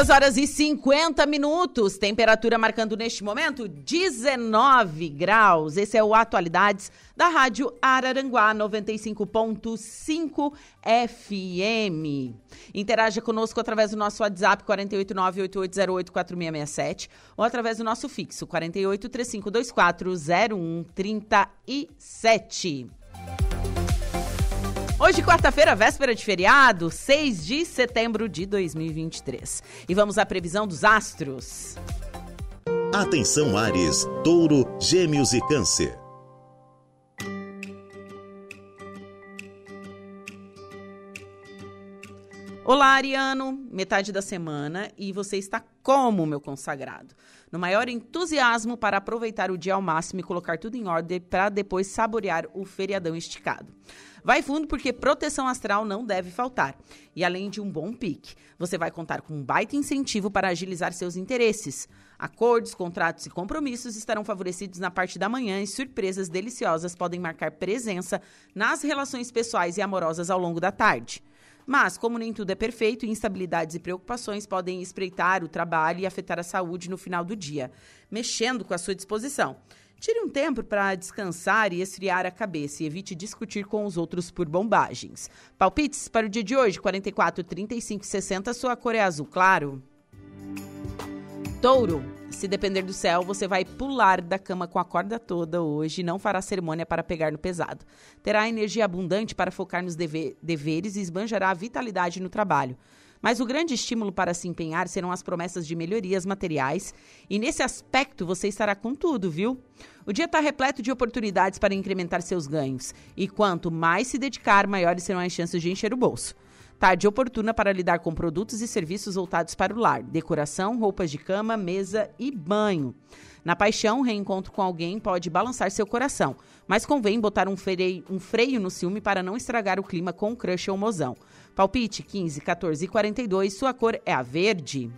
Duas horas e 50 minutos, temperatura marcando neste momento 19 graus. Esse é o Atualidades da Rádio Araranguá 95.5 FM. Interaja conosco através do nosso WhatsApp 48988084667 ou através do nosso fixo 48 3524 0137. Hoje, quarta-feira, véspera de feriado, 6 de setembro de 2023. E vamos à previsão dos astros. Atenção, Ares, Touro, Gêmeos e Câncer. Olá, Ariano, metade da semana e você está como, meu consagrado? No maior entusiasmo para aproveitar o dia ao máximo e colocar tudo em ordem para depois saborear o feriadão esticado. Vai fundo porque proteção astral não deve faltar. E além de um bom pique, você vai contar com um baita incentivo para agilizar seus interesses. Acordos, contratos e compromissos estarão favorecidos na parte da manhã e surpresas deliciosas podem marcar presença nas relações pessoais e amorosas ao longo da tarde. Mas, como nem tudo é perfeito, instabilidades e preocupações podem espreitar o trabalho e afetar a saúde no final do dia, mexendo com a sua disposição. Tire um tempo para descansar e esfriar a cabeça e evite discutir com os outros por bombagens. Palpites para o dia de hoje, 44, 35 60, sua cor é azul claro. Touro, se depender do céu, você vai pular da cama com a corda toda hoje e não fará cerimônia para pegar no pesado. Terá energia abundante para focar nos deve deveres e esbanjará a vitalidade no trabalho. Mas o grande estímulo para se empenhar serão as promessas de melhorias materiais, e nesse aspecto você estará com tudo, viu? O dia está repleto de oportunidades para incrementar seus ganhos, e quanto mais se dedicar, maiores serão as chances de encher o bolso. Tarde oportuna para lidar com produtos e serviços voltados para o lar, decoração, roupas de cama, mesa e banho. Na paixão, reencontro com alguém pode balançar seu coração, mas convém botar um freio, um freio no ciúme para não estragar o clima com o crush ou mozão. Palpite 15, 14 e 42, sua cor é a verde.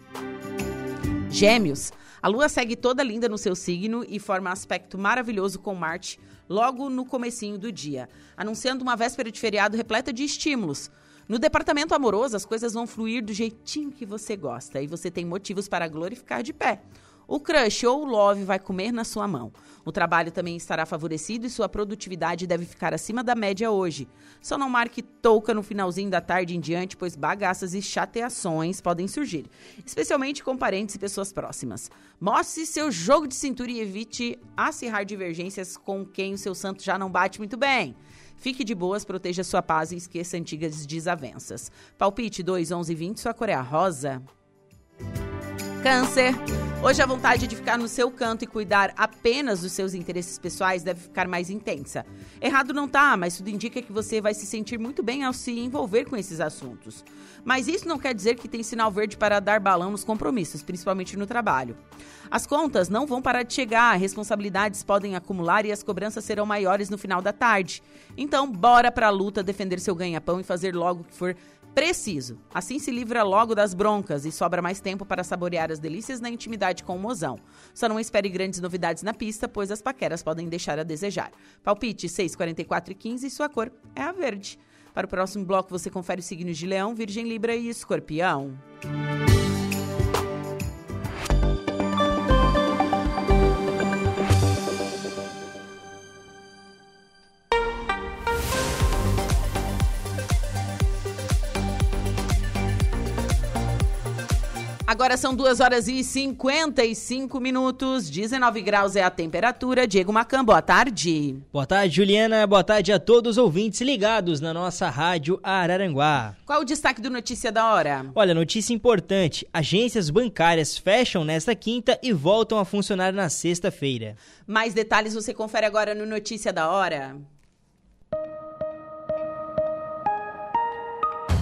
Gêmeos. A lua segue toda linda no seu signo e forma aspecto maravilhoso com Marte logo no comecinho do dia, anunciando uma véspera de feriado repleta de estímulos. No departamento amoroso, as coisas vão fluir do jeitinho que você gosta e você tem motivos para glorificar de pé. O crush ou o love vai comer na sua mão. O trabalho também estará favorecido e sua produtividade deve ficar acima da média hoje. Só não marque touca no finalzinho da tarde em diante, pois bagaças e chateações podem surgir, especialmente com parentes e pessoas próximas. Mostre seu jogo de cintura e evite acirrar divergências com quem o seu santo já não bate muito bem. Fique de boas, proteja sua paz e esqueça antigas desavenças. Palpite 2, 11 20, sua cor é rosa. Câncer. Hoje a vontade de ficar no seu canto e cuidar apenas dos seus interesses pessoais deve ficar mais intensa. Errado não tá, mas tudo indica que você vai se sentir muito bem ao se envolver com esses assuntos. Mas isso não quer dizer que tem sinal verde para dar balão nos compromissos, principalmente no trabalho. As contas não vão parar de chegar, responsabilidades podem acumular e as cobranças serão maiores no final da tarde. Então, bora pra luta defender seu ganha-pão e fazer logo o que for Preciso. Assim se livra logo das broncas e sobra mais tempo para saborear as delícias na intimidade com o mozão. Só não espere grandes novidades na pista, pois as paqueras podem deixar a desejar. Palpite 6, 44 e 15 e sua cor é a verde. Para o próximo bloco você confere os signos de Leão, Virgem, Libra e Escorpião. Agora são 2 horas e 55 minutos, 19 graus é a temperatura. Diego Macan, boa tarde. Boa tarde, Juliana. Boa tarde a todos os ouvintes ligados na nossa rádio Araranguá. Qual o destaque do Notícia da Hora? Olha, notícia importante: agências bancárias fecham nesta quinta e voltam a funcionar na sexta-feira. Mais detalhes você confere agora no Notícia da Hora.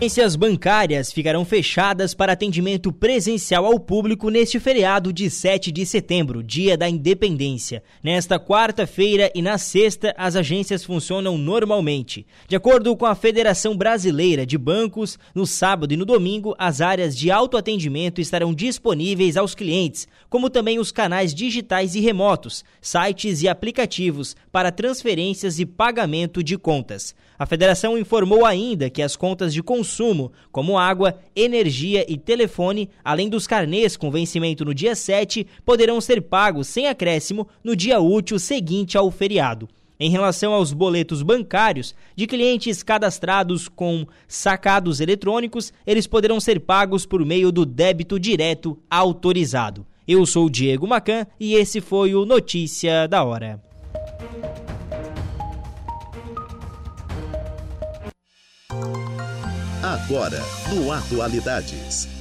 Agências bancárias ficarão fechadas para atendimento presencial ao público neste feriado de 7 de setembro, dia da independência. Nesta quarta-feira e na sexta, as agências funcionam normalmente. De acordo com a Federação Brasileira de Bancos, no sábado e no domingo, as áreas de autoatendimento estarão disponíveis aos clientes, como também os canais digitais e remotos, sites e aplicativos para transferências e pagamento de contas. A federação informou ainda que as contas de consumo, como água, energia e telefone, além dos carnês com vencimento no dia 7, poderão ser pagos sem acréscimo no dia útil seguinte ao feriado. Em relação aos boletos bancários de clientes cadastrados com sacados eletrônicos, eles poderão ser pagos por meio do débito direto autorizado. Eu sou Diego Macan e esse foi o Notícia da Hora. Agora, no Atualidades.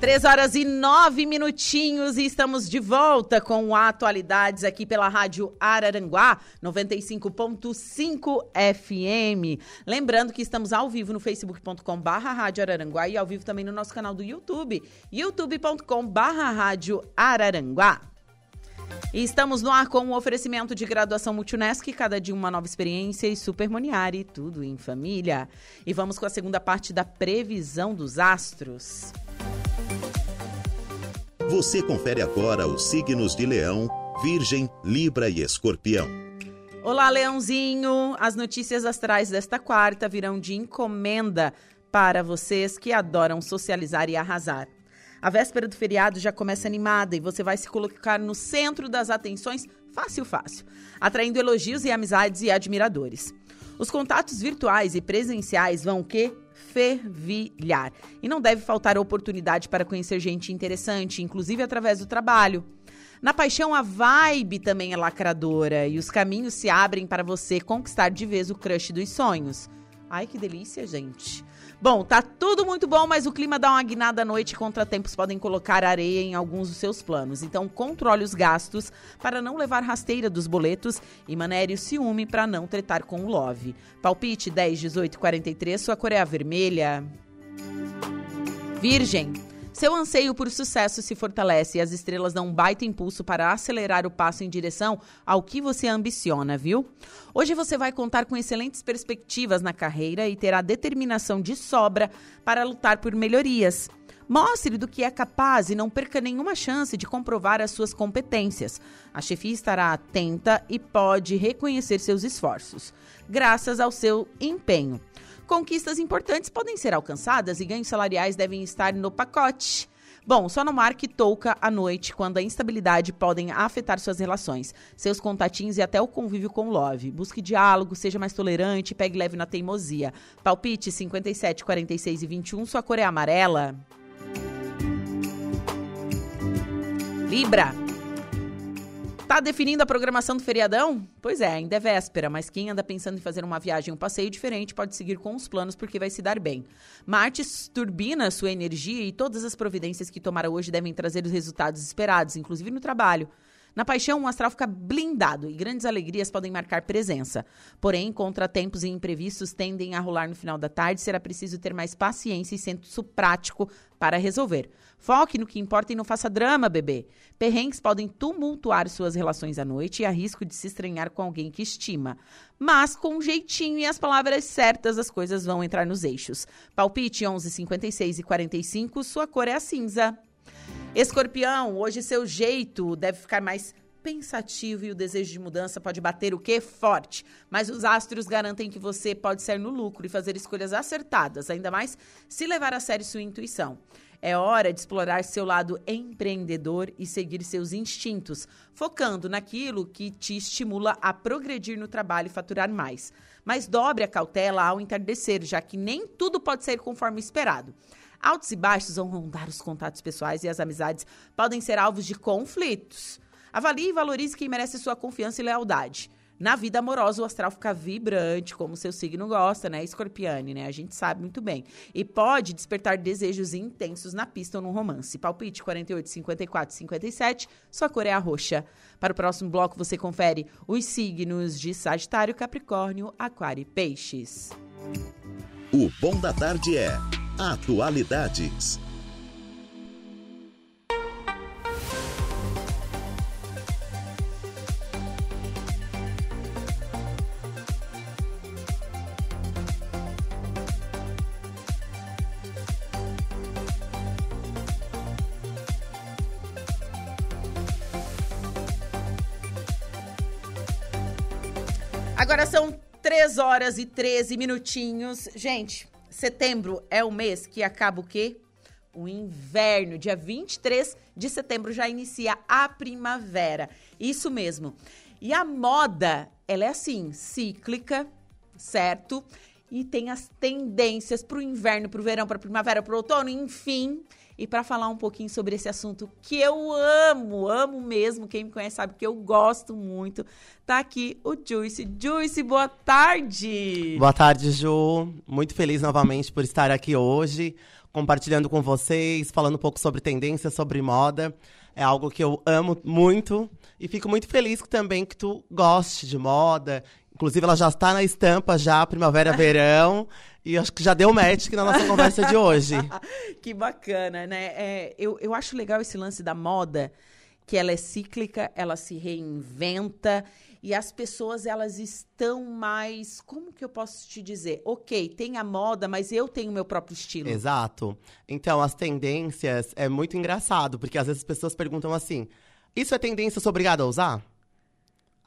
Três horas e nove minutinhos e estamos de volta com atualidades aqui pela Rádio Araranguá 95.5 FM. Lembrando que estamos ao vivo no facebook.com barra Rádio Araranguá e ao vivo também no nosso canal do YouTube, youtube.com barra Rádio Araranguá. E estamos no ar com um oferecimento de graduação Multunesc, cada dia uma nova experiência e Supermoniari, tudo em família. E vamos com a segunda parte da previsão dos astros. Você confere agora os signos de Leão, Virgem, Libra e Escorpião. Olá, Leãozinho! As notícias astrais desta quarta virão de encomenda para vocês que adoram socializar e arrasar. A véspera do feriado já começa animada e você vai se colocar no centro das atenções fácil, fácil, atraindo elogios e amizades e admiradores. Os contatos virtuais e presenciais vão o quê? Fervilhar. E não deve faltar oportunidade para conhecer gente interessante, inclusive através do trabalho. Na paixão, a vibe também é lacradora e os caminhos se abrem para você conquistar de vez o crush dos sonhos. Ai, que delícia, gente. Bom, tá tudo muito bom, mas o clima dá uma guinada à noite e contratempos podem colocar areia em alguns dos seus planos. Então, controle os gastos para não levar rasteira dos boletos e manere o ciúme para não tretar com o love. Palpite 10, 18, 43, sua cor é vermelha. Virgem. Seu anseio por sucesso se fortalece e as estrelas dão um baita impulso para acelerar o passo em direção ao que você ambiciona, viu? Hoje você vai contar com excelentes perspectivas na carreira e terá determinação de sobra para lutar por melhorias. Mostre do que é capaz e não perca nenhuma chance de comprovar as suas competências. A chefia estará atenta e pode reconhecer seus esforços, graças ao seu empenho. Conquistas importantes podem ser alcançadas e ganhos salariais devem estar no pacote. Bom, só não marque touca à noite quando a instabilidade podem afetar suas relações, seus contatinhos e até o convívio com o love. Busque diálogo, seja mais tolerante, pegue leve na teimosia. Palpite 57, 46 e 21, sua cor é amarela. Libra. Tá definindo a programação do feriadão? Pois é, ainda é véspera, mas quem anda pensando em fazer uma viagem, um passeio diferente, pode seguir com os planos porque vai se dar bem. Marte turbina sua energia e todas as providências que tomará hoje devem trazer os resultados esperados, inclusive no trabalho. Na paixão, o astral fica blindado e grandes alegrias podem marcar presença. Porém, contratempos e imprevistos tendem a rolar no final da tarde, será preciso ter mais paciência e senso prático para resolver. Foque no que importa e não faça drama, bebê. Perrengues podem tumultuar suas relações à noite e há risco de se estranhar com alguém que estima. Mas com um jeitinho e as palavras certas, as coisas vão entrar nos eixos. Palpite 11, 56 e 45, sua cor é a cinza. Escorpião, hoje seu jeito deve ficar mais pensativo e o desejo de mudança pode bater o quê? Forte. Mas os astros garantem que você pode ser no lucro e fazer escolhas acertadas, ainda mais se levar a sério sua intuição. É hora de explorar seu lado empreendedor e seguir seus instintos, focando naquilo que te estimula a progredir no trabalho e faturar mais. Mas dobre a cautela ao entardecer, já que nem tudo pode ser conforme esperado. Altos e baixos vão rondar os contatos pessoais e as amizades podem ser alvos de conflitos. Avalie e valorize quem merece sua confiança e lealdade. Na vida amorosa, o astral fica vibrante, como seu signo gosta, né? Escorpiane, né? A gente sabe muito bem. E pode despertar desejos intensos na pista ou no romance. Palpite 48, 54, 57, sua cor é a roxa. Para o próximo bloco, você confere os signos de Sagitário, Capricórnio, Aquário e Peixes. O Bom da Tarde é Atualidades. Agora são 3 horas e 13 minutinhos. Gente, setembro é o mês que acaba o quê? O inverno. Dia 23 de setembro já inicia a primavera. Isso mesmo. E a moda, ela é assim, cíclica, certo? E tem as tendências para o inverno, para o verão, para a primavera, para o outono, enfim. E para falar um pouquinho sobre esse assunto que eu amo, amo mesmo, quem me conhece sabe que eu gosto muito, tá aqui o Juice. Juice, boa tarde! Boa tarde, Ju. Muito feliz novamente por estar aqui hoje, compartilhando com vocês, falando um pouco sobre tendência, sobre moda. É algo que eu amo muito e fico muito feliz também que tu goste de moda. Inclusive, ela já está na estampa já, primavera-verão. E acho que já deu match aqui na nossa conversa de hoje. que bacana, né? É, eu, eu acho legal esse lance da moda, que ela é cíclica, ela se reinventa e as pessoas elas estão mais, como que eu posso te dizer? OK, tem a moda, mas eu tenho o meu próprio estilo. Exato. Então, as tendências é muito engraçado, porque às vezes as pessoas perguntam assim: "Isso é tendência, sou obrigada a usar?"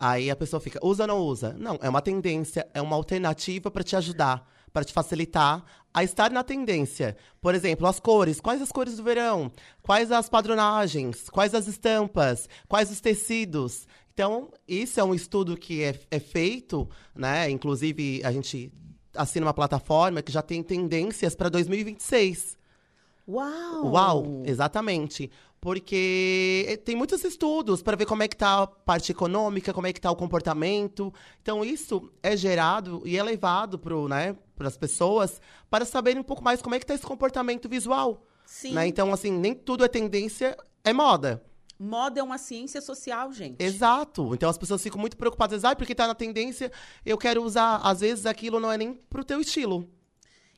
Aí a pessoa fica: "Usa ou não usa?" Não, é uma tendência, é uma alternativa para te ajudar para te facilitar a estar na tendência. Por exemplo, as cores. Quais as cores do verão? Quais as padronagens? Quais as estampas? Quais os tecidos? Então, isso é um estudo que é, é feito, né? Inclusive, a gente assina uma plataforma que já tem tendências para 2026. Uau! Uau, exatamente. Porque tem muitos estudos para ver como é que tá a parte econômica, como é que tá o comportamento. Então, isso é gerado e é levado para né, as pessoas para saberem um pouco mais como é que tá esse comportamento visual. Sim. Né? Então, assim, nem tudo é tendência, é moda. Moda é uma ciência social, gente. Exato. Então as pessoas ficam muito preocupadas, ah, porque tá na tendência, eu quero usar. Às vezes aquilo não é nem pro teu estilo.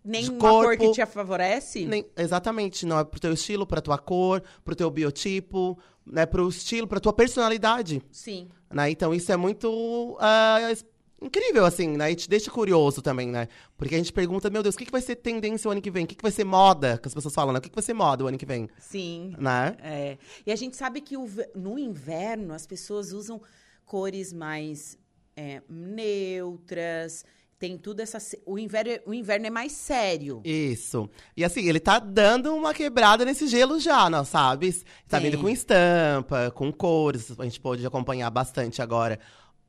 Nem de uma cor que te favorece? Nem- exatamente, não é pro teu estilo, pra tua cor, pro teu biotipo, né, pro estilo, pra tua personalidade, Sim. né? Então isso é muito es- incrível, assim, né? E te deixa curioso também, né? Porque a gente pergunta, meu Deus, o que, que vai ser tendência o ano que vem? O que, que vai ser moda? Que as pessoas falam, né? O que, que vai ser moda o ano que vem? Sim. Né? É. E a gente sabe que o no inverno as pessoas usam cores mais é, neutras. Tem tudo essa. O inverno, é- o inverno é mais sério. Isso. E assim, ele tá dando uma quebrada nesse gelo já, não sabe? Tá Sim. vindo com estampa, com cores. A gente pode acompanhar bastante agora.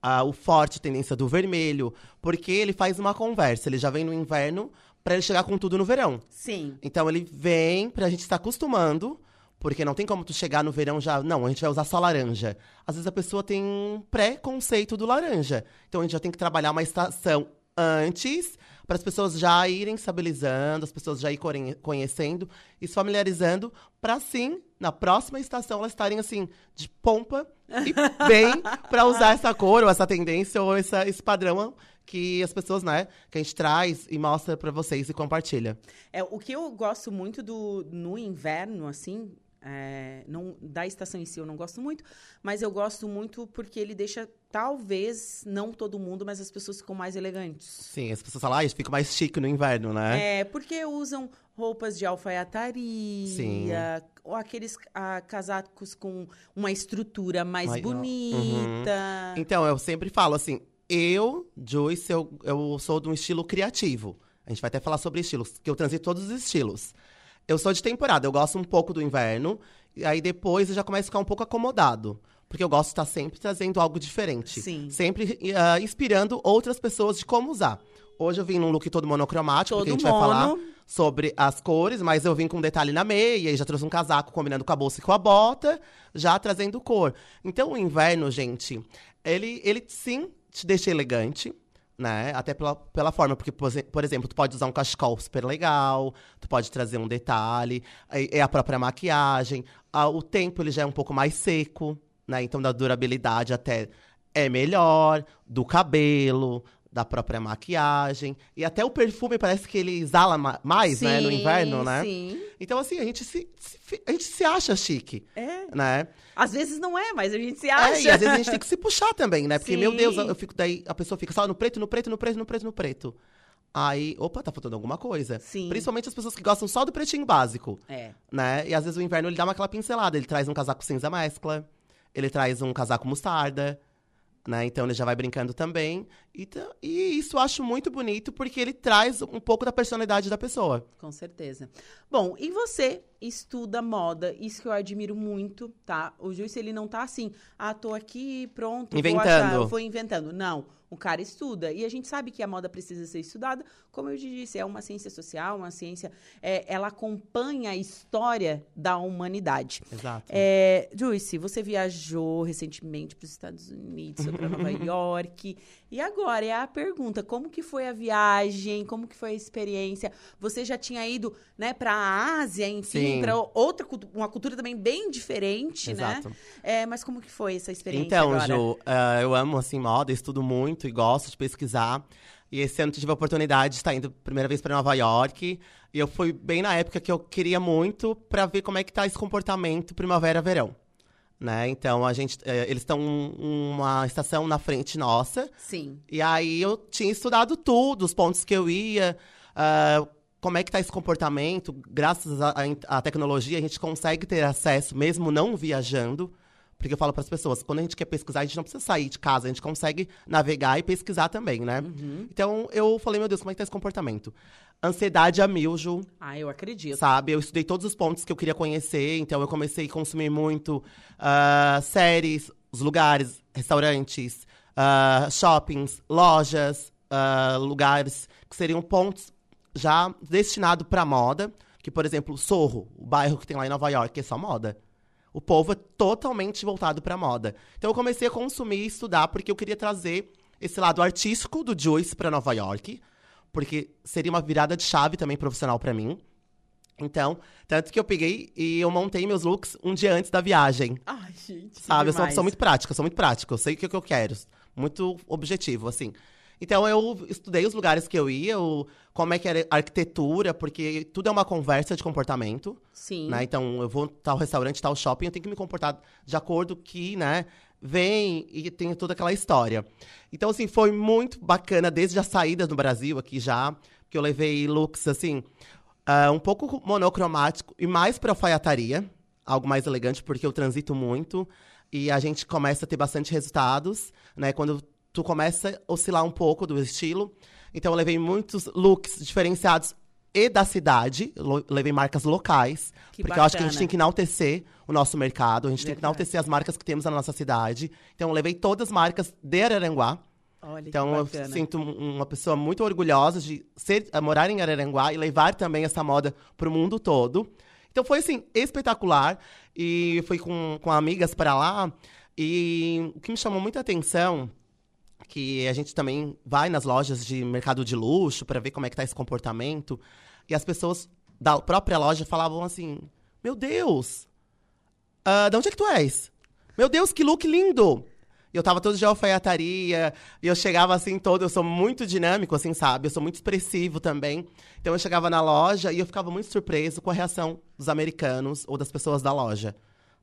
ah, o forte tendência do vermelho, porque ele faz uma conversa. Ele já vem no inverno pra ele chegar com tudo no verão. Sim. Então ele vem pra gente estar acostumando, porque não tem como tu chegar no verão já, não, a gente vai usar só laranja. Às vezes a pessoa tem um pré-conceito do laranja. Então a gente já tem que trabalhar uma estação antes, para as pessoas já irem estabilizando, as pessoas já irem conhecendo e se familiarizando, para sim, na próxima estação, elas estarem assim, de pompa e bem para usar essa cor, ou essa tendência, ou essa, esse padrão que as pessoas, né, que a gente traz e mostra para vocês e compartilha. É, o que eu gosto muito do no inverno, assim, é, não, da estação em si eu não gosto muito, mas eu gosto muito porque ele deixa, talvez, não todo mundo, mas as pessoas ficam mais elegantes. Sim, as pessoas falam, ah, isso fica mais chique no inverno, né? É, porque usam roupas de alfaiataria, Sim. ou aqueles ah, casacos com uma estrutura mais Mai- bonita. Então, eu sempre falo assim, eu, Joyce, eu, eu sou de um estilo criativo. A gente vai até falar sobre estilos, que eu transito todos os estilos. Eu sou de temporada, eu gosto um pouco do inverno, e aí depois eu já começo a ficar um pouco acomodado. Porque eu gosto de estar sempre trazendo algo diferente. Sim. Sempre ah, inspirando outras pessoas de como usar. Hoje eu vim num look todo monocromático, porque a Todo gente vai falar mono. sobre as cores, mas eu vim com um detalhe na meia e já trouxe um casaco combinando com a bolsa e com a bota, já trazendo cor. Então o inverno, gente, ele, ele sim te deixa elegante, né? Até pela, pela forma, porque, por, exe- por exemplo, tu pode usar um cachecol super legal, tu pode trazer um detalhe, é é a própria maquiagem, ah, o tempo ele já é um pouco mais seco, né? Então da durabilidade até é melhor, do cabelo, da própria maquiagem. E até o perfume parece que ele exala ma- mais, né, no Sim, inverno, né? Sim. Então, assim, a gente se, se- a gente se acha chique, É. né? Às vezes não é, mas a gente se É, acha. e às vezes a gente tem que se puxar também, né? Porque, Sim. meu Deus, eu fico daí, a pessoa fica só no preto, no preto, no preto, no preto, no preto, no preto. Aí, opa, tá faltando alguma coisa. Sim. Principalmente as pessoas que gostam só do pretinho básico, É. né? E às vezes o inverno ele dá uma aquela pincelada, ele traz um casaco cinza mescla, ele traz um casaco mostarda, né? Então ele já vai brincando também. E, ta- e isso eu acho muito bonito porque ele traz um pouco da personalidade da pessoa. Com certeza. Bom, e você estuda moda, isso que eu admiro muito, tá? O Juiz, ele não tá assim, ah, tô aqui, pronto, vou Inventando. vou inventando. Não, o cara estuda. E a gente sabe que a moda precisa ser estudada, como eu te disse, é uma ciência social, uma ciência, é, ela acompanha a história da humanidade. Exato. É, Joyce, você viajou recentemente para os Estados Unidos, foi para Nova York. E agora é a pergunta: como que foi a viagem? Como que foi a experiência? Você já tinha ido, né, para a Ásia, enfim, para outra uma cultura também bem diferente, Exato. né? É, mas como que foi essa experiência Então, agora? Ju, ah, eu amo, assim, moda, estudo muito e gosto de pesquisar. E esse ano eu tive a oportunidade de estar indo primeira vez para Nova York. E eu fui bem na época que eu queria muito para ver como é que tá esse comportamento primavera-verão. Né? Então, a gente, eh, eles estão um- uma estação na frente nossa. Sim. E aí eu tinha estudado tudo, os pontos que eu ia, ah, como é que tá esse comportamento. Graças à tecnologia, a gente consegue ter acesso, mesmo não viajando, Porque eu falo para as pessoas, quando a gente quer pesquisar, a gente não precisa sair de casa, a gente consegue navegar e pesquisar também, né? Uhum. Então, eu falei, meu Deus, como é que tá esse comportamento? Ansiedade a mil, Ju, Ah, eu acredito. sabe? Eu estudei todos os pontos que eu queria conhecer, então eu comecei a consumir muito ah, séries, os lugares, restaurantes, ah, shoppings, lojas, ah, lugares que seriam pontos já destinados para moda. Que, por exemplo, Sorro, o bairro que tem lá em Nova York, é só moda. O povo é totalmente voltado para moda. Então eu comecei a consumir e estudar porque eu queria trazer esse lado artístico do Joyce para Nova York, porque seria uma virada de chave também profissional para mim. Então, tanto que eu peguei e eu montei meus looks um dia antes da viagem. Ai, gente. Sabe, eu sou uma demais. pessoa muito prática, eu sou muito prática, eu sei o que, que eu quero. Muito objetivo, assim. Então eu estudei os lugares que eu ia, como é que era a arquitetura, porque tudo é uma conversa de comportamento. Sim. Né? Então, eu vou tal restaurante, tal shopping, eu tenho que me comportar de acordo que, né, vem e tem toda aquela história. Então, assim, foi muito bacana desde a saída do Brasil aqui já, que eu levei looks, assim, ah, um pouco monocromático e mais para alfaiataria, algo mais elegante, porque eu transito muito e a gente começa a ter bastante resultados, né, quando tu começa a oscilar um pouco do estilo. Então, eu levei muitos looks diferenciados e da cidade, levei marcas locais, Que porque eu acho que a gente bacana. tem que enaltecer o nosso mercado, a gente tem que Verdade. enaltecer as marcas que temos na nossa cidade. Então, eu levei todas as marcas de Araranguá. Olha Então, eu bacana. sinto um- uma pessoa muito orgulhosa de ser, a morar em Araranguá e levar também essa moda para o mundo todo. Então, foi, assim, espetacular. E fui com, com amigas para lá. E o que me chamou muita atenção que a gente também vai nas lojas de mercado de luxo para ver como é que tá esse comportamento. E as pessoas da própria loja falavam assim: Meu Deus, ah, de onde é que tu és? Meu Deus, que look lindo! Eu tava todo de alfaiataria, e eu chegava assim todo, eu sou muito dinâmico, assim, sabe? Eu sou muito expressivo também. Então eu chegava na loja e eu ficava muito surpreso com a reação dos americanos ou das pessoas da loja,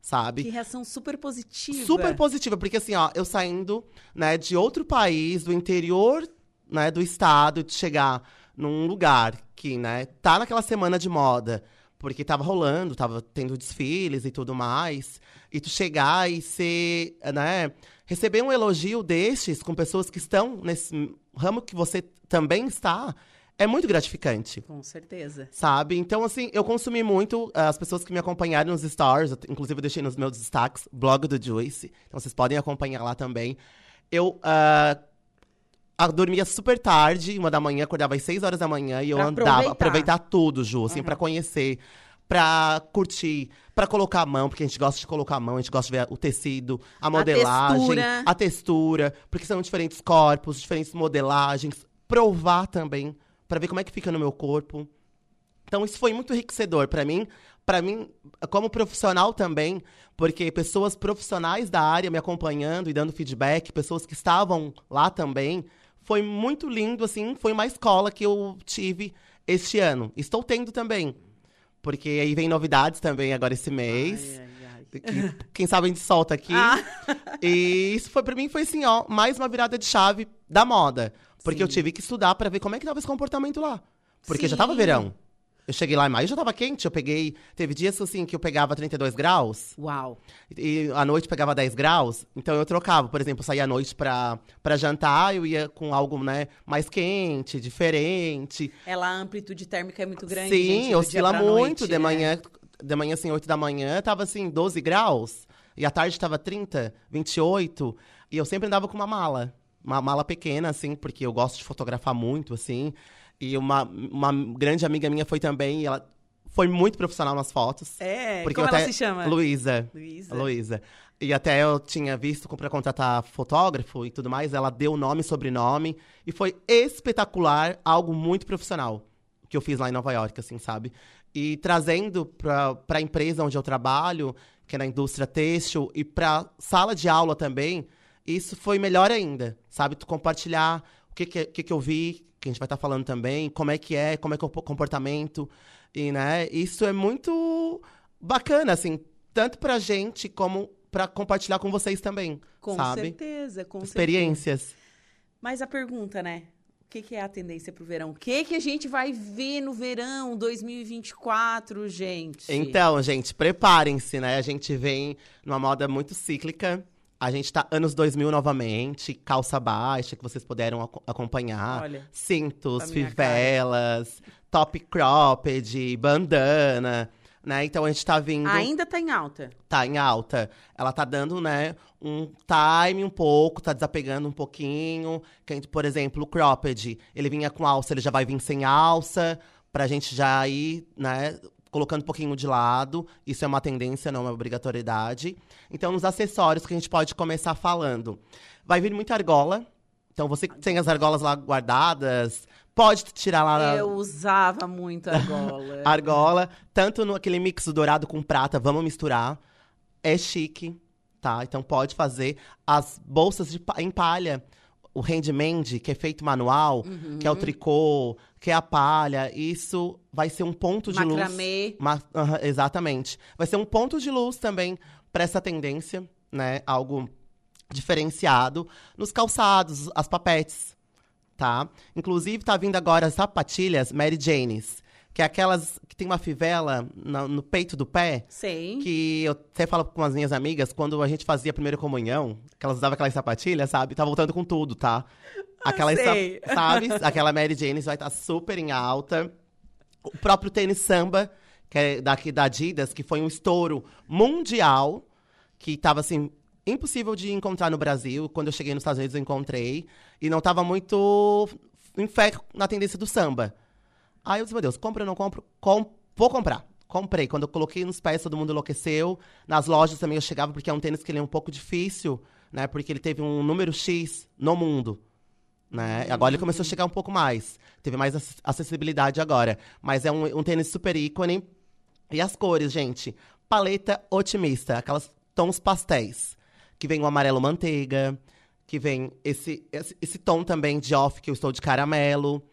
sabe? Que reação super positiva. Super positiva, porque assim, ó, eu saindo, né, de outro país, do interior, né, do estado, de chegar num lugar que, né, tá naquela semana de moda, porque tava rolando, tava tendo desfiles e tudo mais, e tu chegar e ser, né, receber um elogio destes com pessoas que estão nesse ramo que você também está, é muito gratificante Com certeza. sabe? Então, assim, eu consumi muito. As pessoas que me acompanharam nos eu, inclusive eu deixei nos meus destaques, blog do Joyce. Então, vocês podem acompanhar lá também. Eu ah, dormia super tarde, uma da manhã, acordava às seis horas da manhã e eu Pra andava, aproveitar. aproveitar tudo, Ju, assim, pra conhecer, pra curtir, pra colocar a mão, porque a gente gosta de colocar a mão, a gente gosta de ver o tecido, a modelagem, textura. a textura, porque são diferentes corpos, diferentes modelagens, provar também, pra ver como é que fica no meu corpo. Então isso foi muito enriquecedor pra mim, Pra mim como profissional também, porque pessoas profissionais da área me acompanhando e dando feedback, pessoas que estavam lá também, foi muito lindo assim, foi uma escola que eu tive este ano. Estou tendo também. Porque aí vem novidades também agora esse mês. Ai, ai. Que, quem sabe a gente solta aqui. Ah. E isso foi para mim foi assim, ó, mais uma virada de chave da moda, porque Sim. eu tive que estudar para ver como é que tava esse comportamento lá. Porque já tava Sim. verão. Eu cheguei lá em maio, já tava quente, eu peguei, teve dias assim que eu pegava 32 graus Uau. e à noite pegava 10 graus, então eu trocava, por exemplo, eu saía à noite pra, pra jantar, eu ia com algo, né, mais quente, diferente. Ela, a amplitude térmica é muito grande. Sim, gente, oscila muito. noite, de é. manhã, de manhã, assim, 8 da manhã, tava assim, 12 graus. E à tarde tava 30, 28. E eu sempre andava com uma mala. Uma mala pequena, assim, porque eu gosto de fotografar muito, assim. E uma, uma grande amiga minha foi também, e ela foi muito profissional nas fotos. É, Porque como ela até- se chama? Luísa. Luísa. Luísa. E até eu tinha visto para contratar fotógrafo e tudo mais, ela deu nome e sobrenome. E foi espetacular, algo muito profissional que eu fiz lá em Nova York, assim, sabe? E trazendo para a empresa onde eu trabalho, que é na indústria têxtil, e para sala de aula também, isso foi melhor ainda, sabe? Tu compartilhar o que, que, que, eu vi, que a gente vai estar falando também, como é que é, como é que é o comportamento. E, né, isso é muito bacana, assim, tanto pra gente como pra compartilhar com vocês também, Com sabe? certeza, com certeza. Experiências. Mas a pergunta, né? O que, que é a tendência pro verão? O que, que a gente vai ver no verão 2024, gente? Então, gente, preparem-se, né? A gente vem numa moda muito cíclica. A gente tá anos 2000 novamente, calça baixa, que vocês puderam ac- acompanhar. Olha, Cintos, fivelas, top cropped, bandana, né? Então a gente tá vindo Ainda tá em alta. tá em alta. Ela tá dando, né, um time um pouco, tá desapegando um pouquinho. Que a gente, por exemplo, o cropped, ele vinha com alça, ele já vai vir sem alça, pra gente já ir, né, colocando um pouquinho de lado. Isso é uma tendência, não é uma obrigatoriedade. Então, nos acessórios que a gente pode começar falando. Vai vir muita argola. Então, você que tem as argolas lá guardadas, pode tirar lá... Eu usava muito argola. Argola, tanto no aquele mix do dourado com prata, vamos misturar. É chique, tá? Então pode fazer as bolsas de em palha. O handmade, que é feito manual, que é Uhum. o tricô, que é a palha, isso vai ser um ponto de luz. Macramê. Ma- aham, exatamente. Vai ser um ponto de luz também para essa tendência, né? Algo diferenciado. Nos calçados, as papetes, tá? Inclusive, tá vindo agora as sapatilhas Mary Janes, que é aquelas que tem uma fivela na- no peito do pé. Sei. Que eu até falo com as minhas amigas, quando a gente fazia a primeira comunhão, que elas usavam aquelas sapatilhas, sabe? Tá voltando com tudo, tá? Aquelas, sa- sabe? Aquela Mary Janes vai estar super em alta. O próprio tênis samba, que é daqui da Adidas, que foi um estouro mundial, que tava assim, impossível de encontrar no Brasil. Quando eu cheguei nos Estados Unidos, eu encontrei. E não tava muito em fé na tendência do samba. Aí eu disse, meu Deus, compro ou não compro? Com- vou comprar. Comprei. Quando eu coloquei nos pés, todo mundo enlouqueceu. Nas lojas também eu chegava, porque é um tênis que ele é um pouco difícil, né? Porque ele teve um número X no mundo. Né? Agora ele começou a chegar um pouco mais. Teve mais ac- acessibilidade agora. Mas é um, um tênis super ícone. E as cores, gente? Paleta otimista, aquelas tons pastéis. Que vem o amarelo manteiga, que vem esse, esse, esse tom também de off, que eu estou de caramelo.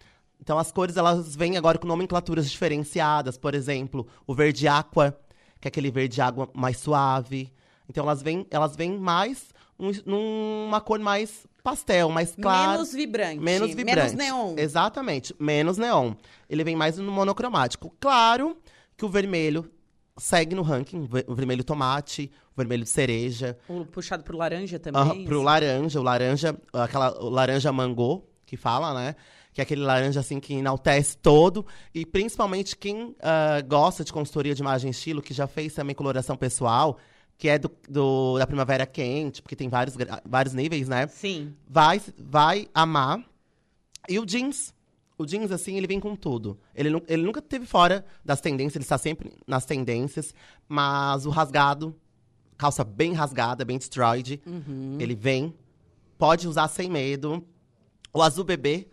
Então as cores, elas vêm agora com nomenclaturas diferenciadas. Por exemplo, o verde aqua, que é aquele verde água mais suave. Então elas vêm, elas vêm mais um- numa cor mais pastel, mais clara. Menos vibrante. Menos vibrante. Menos neon. Exatamente, menos neon. Ele vem mais no monocromático. Claro que o vermelho segue no ranking, o ver- o vermelho tomate, o vermelho de cereja, O puxado pro laranja também. pro laranja, o laranja, aquela o laranja mangô, que fala, né? Que é aquele laranja, assim, que enaltece todo. E principalmente quem ah, gosta de consultoria de imagem e estilo, que já fez também coloração pessoal, que é do, do- da primavera quente, porque tem vários, vários níveis, né? Sim. vai, vai amar. E o jeans. O jeans, assim, ele vem com tudo. Ele, nu- ele nunca teve fora das tendências, ele está sempre nas tendências. Mas o rasgado, calça bem rasgada, bem destroyed, ele vem. Pode usar sem medo. O azul bebê,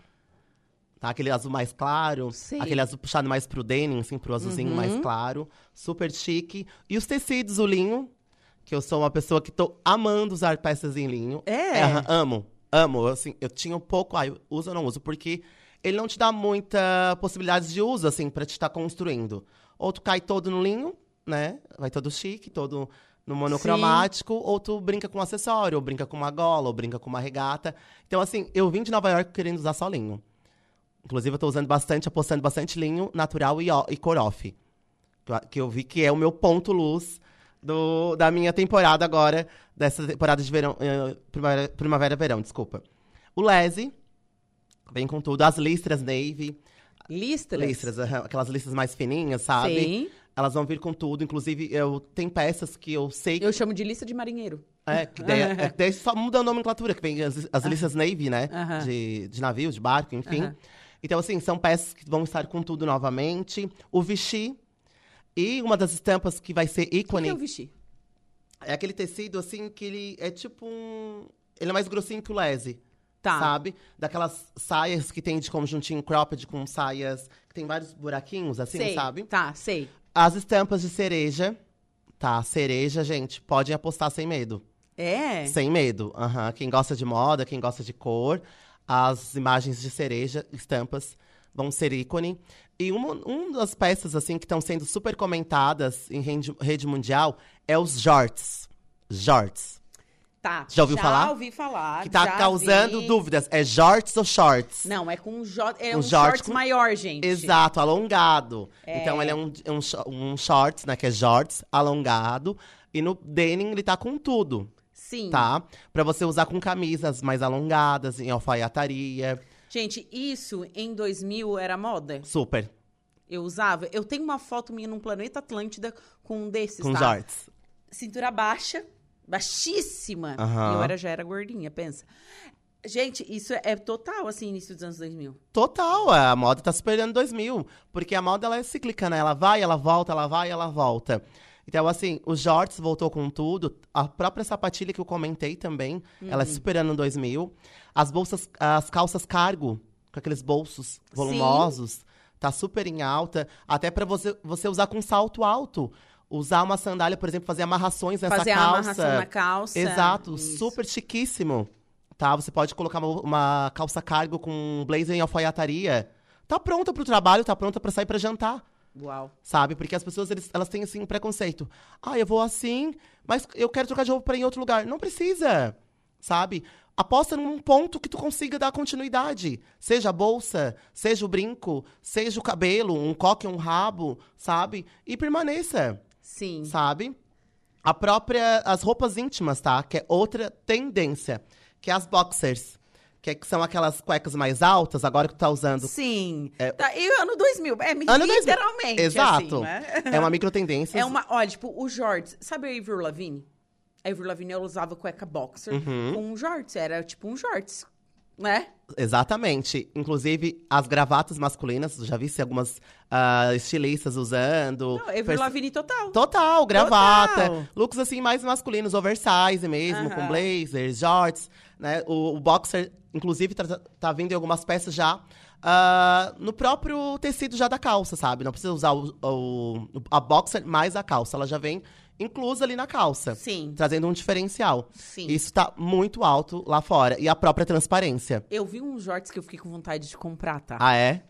tá? Aquele azul mais claro. Sei. Aquele azul puxado mais pro denim, assim, pro azulzinho mais claro. Super chique. E os tecidos, o linho, que eu sou uma pessoa que tô amando usar peças em linho. É? aham, amo, amo. Assim, eu tinha um pouco, ah, eu uso ou não uso, porque ele não te dá muita possibilidades de uso, assim, pra te estar construindo. Ou tu cai todo no linho, né? Vai todo chique, todo no monocromático, ou tu brinca com um acessório, ou brinca com uma gola, ou brinca com uma regata. Então, assim, eu vim de Nova York querendo usar só linho. Inclusive, eu tô usando bastante, apostando bastante linho natural e, e cor off. Que eu- vi que é o meu ponto luz do, da minha temporada agora, dessa temporada de verão, eh, primavera- primavera-verão, desculpa. O Lese, vem com tudo. As listras navy, Listras. listras, aquelas listras mais fininhas, sabe? Sim. Elas vão vir com tudo. Inclusive, eu tem peças que eu sei que Eu chamo de lista de marinheiro. é, que daí, é, daí só muda a nomenclatura, que vem as, as listas Navy, né? Aham. De, de navio, de barco, enfim. Aham. Então, assim, são peças que vão estar com tudo novamente. O Vichy. E uma das estampas que vai ser O que, ícone que eu vesti? é aquele tecido, assim, que ele é tipo um. Ele é mais grossinho que o lese. Tá. Sabe? Daquelas saias que tem de conjuntinho cropped com saias que tem vários buraquinhos, assim, sei. sabe? Tá, sei. As estampas de cereja. Tá, cereja, gente, podem apostar sem medo. É. Sem medo. aham. Quem gosta de moda, quem gosta de cor, as imagens de cereja, estampas, vão ser ícone. E uma, uma das peças, assim, que estão sendo super comentadas em rede, rede mundial é os jorts. Jorts. Tá. Já ouviu já falar? ouvi falar. Que tá já causando vi. dúvidas. É shorts ou shorts? Não, é com um J. É Um um, short com- maior, gente. Exato, alongado. É. Então ele é um, é um, um shorts, né? Que é shorts alongado. E no denim ele tá com tudo, Sim. tá? Pra você usar com camisas mais alongadas, em alfaiataria. Gente, isso em 2000 era moda. Super. Eu usava. Eu tenho uma foto minha num planeta Atlântida com um desses, Com tá? shorts. Cintura baixa, baixíssima. Aham. E eu era, já era gordinha, pensa. Gente, isso é, é total, assim, início dos anos 2000. Total, a moda tá superando 2000. Porque a moda, ela é cíclica, né? Ela vai, ela volta, ela vai, ela volta. Então, assim, os shorts voltou com tudo. A própria sapatilha que eu comentei também, ela é superando 2000. As bolsas, as calças cargo, com aqueles bolsos volumosos, tá super em alta. Até pra você, você usar com salto alto. Usar uma sandália, por exemplo, fazer amarrações nessa Fazer calça. amarração na calça. Exato, Isso. super chiquíssimo. Tá? Você pode colocar uma, uma calça cargo com um blazer em alfaiataria. Tá pronta pro trabalho, tá pronta pra sair pra jantar. Uau. Sabe? Porque as pessoas, eles- elas têm, assim, um preconceito. Ah, eu vou assim, mas eu quero trocar de roupa pra ir em outro lugar. Não precisa, sabe? Aposta num ponto que tu consiga dar continuidade. Seja a bolsa, seja o brinco, seja o cabelo, um coque, um rabo, sabe? E permaneça Sim. sabe? A própria, as roupas íntimas, tá? Que é outra tendência, que é as boxers. Que, é- que são aquelas cuecas mais altas, agora que tu tá usando. Sim. É- Tá, e ano 2000, é Ano 2000. literalmente, Exato. assim, né? É uma micro tendência. É uma, olha, tipo, o shorts. Sabe a Avril Lavigne? A Avril Lavigne, ela usava cueca boxer Uhum. com um shorts. Era tipo um shorts, né? Exatamente. Inclusive, as gravatas masculinas, já vi algumas ah, estilistas usando. Não, Pers- Lavigne total. Total, gravata. Total. Looks assim mais masculinos, oversize mesmo, com Aham. blazers, shorts, né? O, o boxer, inclusive, tá, tá vindo em algumas peças já ah, no próprio tecido já da calça, sabe? Não precisa usar o, o- a boxer mais a calça, ela já vem inclusa ali na calça. Sim. Trazendo um diferencial. Sim. Isso tá muito alto lá fora. E a própria transparência. Eu vi uns shorts que eu fiquei com vontade de comprar, tá? Ah, é?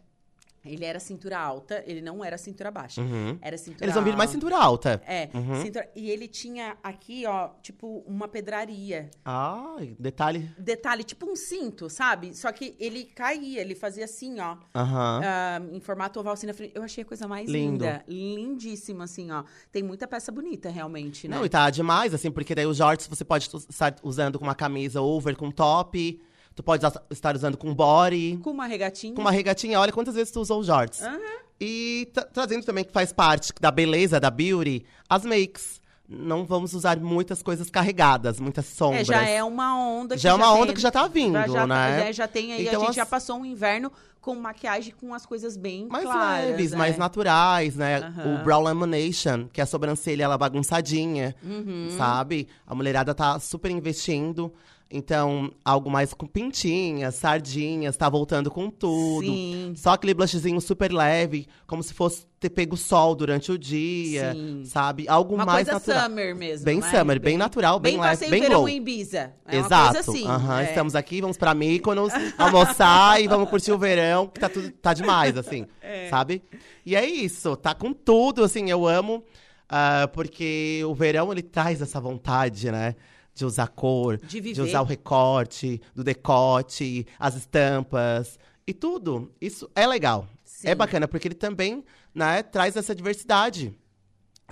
Ele era cintura alta, ele não era cintura baixa. Uhum. Era cintura Eles vão vir mais cintura alta. É, Uhum. cintura... e ele tinha aqui, ó, tipo, uma pedraria. Ah, detalhe. Detalhe, tipo um cinto, sabe? Só que ele caía, ele fazia assim, ó. Aham. ah, em formato oval, assim, na frente. Eu achei a coisa mais Lindo. linda. Lindíssima, assim, ó. Tem muita peça bonita, realmente, né? Não, e tá demais, assim, porque daí os shorts você pode estar usando com uma camisa over com top, tu pode estar usando com body, Com uma regatinha. com uma regatinha. Olha quantas vezes tu usou os shorts. Aham. E tra- trazendo também que faz parte da beleza, da beauty, as makes. Não vamos usar muitas coisas carregadas, muitas sombras. É, já é uma onda que Já é uma onda tem- que já tá vindo, já, já, né? Já, já tem aí, Então, a gente as- já passou um inverno com maquiagem com as coisas bem mais claras. leves, é. mais naturais, né? Aham. O brow lamination, que é a sobrancelha ela bagunçadinha, Uhum. sabe? A mulherada tá super investindo. Então, algo mais com pintinhas, sardinhas, tá voltando com tudo. Sim. Só aquele blushzinho super leve, como se fosse ter pego sol durante o dia, Sim. sabe? Algo Uma mais coisa natural. summer mesmo, Bem né? summer, bem natural, bem leve, passeio bem verão glow. em Ibiza. É Exato. assim. É. Estamos aqui, vamos pra Mykonos almoçar e vamos curtir o verão, que tá tudo tá demais, assim, É. sabe? E é isso, tá com tudo, assim, eu amo, ah, porque o verão ele traz essa vontade, né? De usar cor, De viver. usar o recorte, do decote, as estampas e tudo. Isso é legal. Sim. É bacana, porque ele também né, traz essa diversidade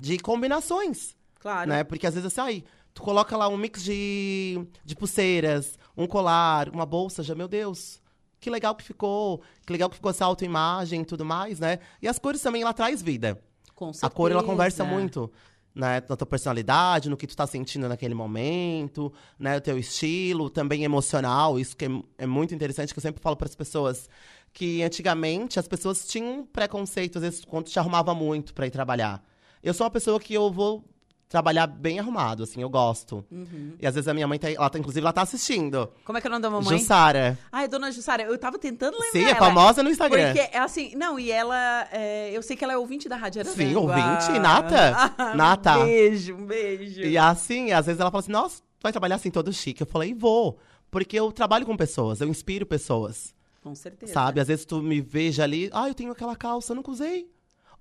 de combinações Claro. né? Porque às vezes assim, aí, tu coloca lá um mix de, de pulseiras, um colar, uma bolsa, já, meu Deus, que legal que ficou, que legal que ficou essa autoimagem e tudo mais, né? E as cores também, ela traz vida. Com A cor, ela certeza. conversa muito, né? Na tua personalidade, no que tu tá sentindo naquele momento, né? O teu estilo, também emocional, isso que é, é muito interessante, que eu sempre falo para as pessoas, que antigamente as pessoas tinham um preconceito, às vezes, quando te arrumava muito para ir trabalhar. Eu sou uma pessoa que eu vou trabalhar bem arrumado, assim, eu gosto. Uhum. E às vezes a minha mãe tá, ela tá, inclusive, ela tá assistindo. Como é que é o nome da mamãe? Jussara. Ai, dona Jussara, eu tava tentando lembrar Sim, é ela. famosa no Instagram. Porque, é assim, não, e ela, é, eu sei que ela é ouvinte da Rádio Araranguá. Sim, ouvinte, nata. Nata. Um beijo, um beijo. E assim, às vezes ela fala assim, nossa, tu vai trabalhar assim todo chique. Eu falei, vou. Porque eu trabalho com pessoas, eu inspiro pessoas. Com certeza. Sabe? Às vezes tu me veja ali, ah, eu tenho aquela calça, eu nunca usei.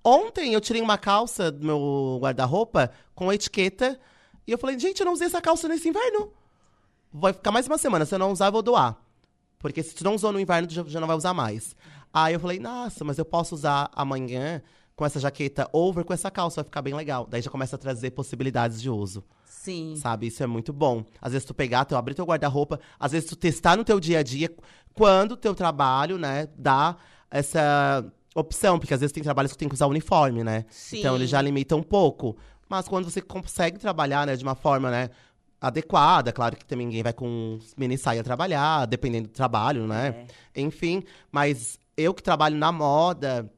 Ontem eu tirei uma calça do meu guarda-roupa com etiqueta. E eu falei, gente, eu não usei essa calça nesse inverno. vai ficar mais uma semana. Se eu não usar, eu vou doar. Porque se tu não usou no inverno, tu já, não vai usar mais. Aí eu falei, nossa, mas eu posso usar amanhã com essa jaqueta over com essa calça, vai ficar bem legal. Daí já começa a trazer possibilidades de uso. Sim. Sabe? Isso é muito bom. Às vezes tu pegar, tu abrir teu guarda-roupa, às vezes tu testar no teu dia a dia quando o teu trabalho, né, dá essa opção, porque às vezes tem trabalhos que tem que usar uniforme, né? Sim. Então ele já limita um pouco. Mas quando você consegue trabalhar, né, de uma forma, né, adequada, claro que também ninguém vai com mini saia trabalhar, dependendo do trabalho, né? Enfim, mas eu que trabalho na moda,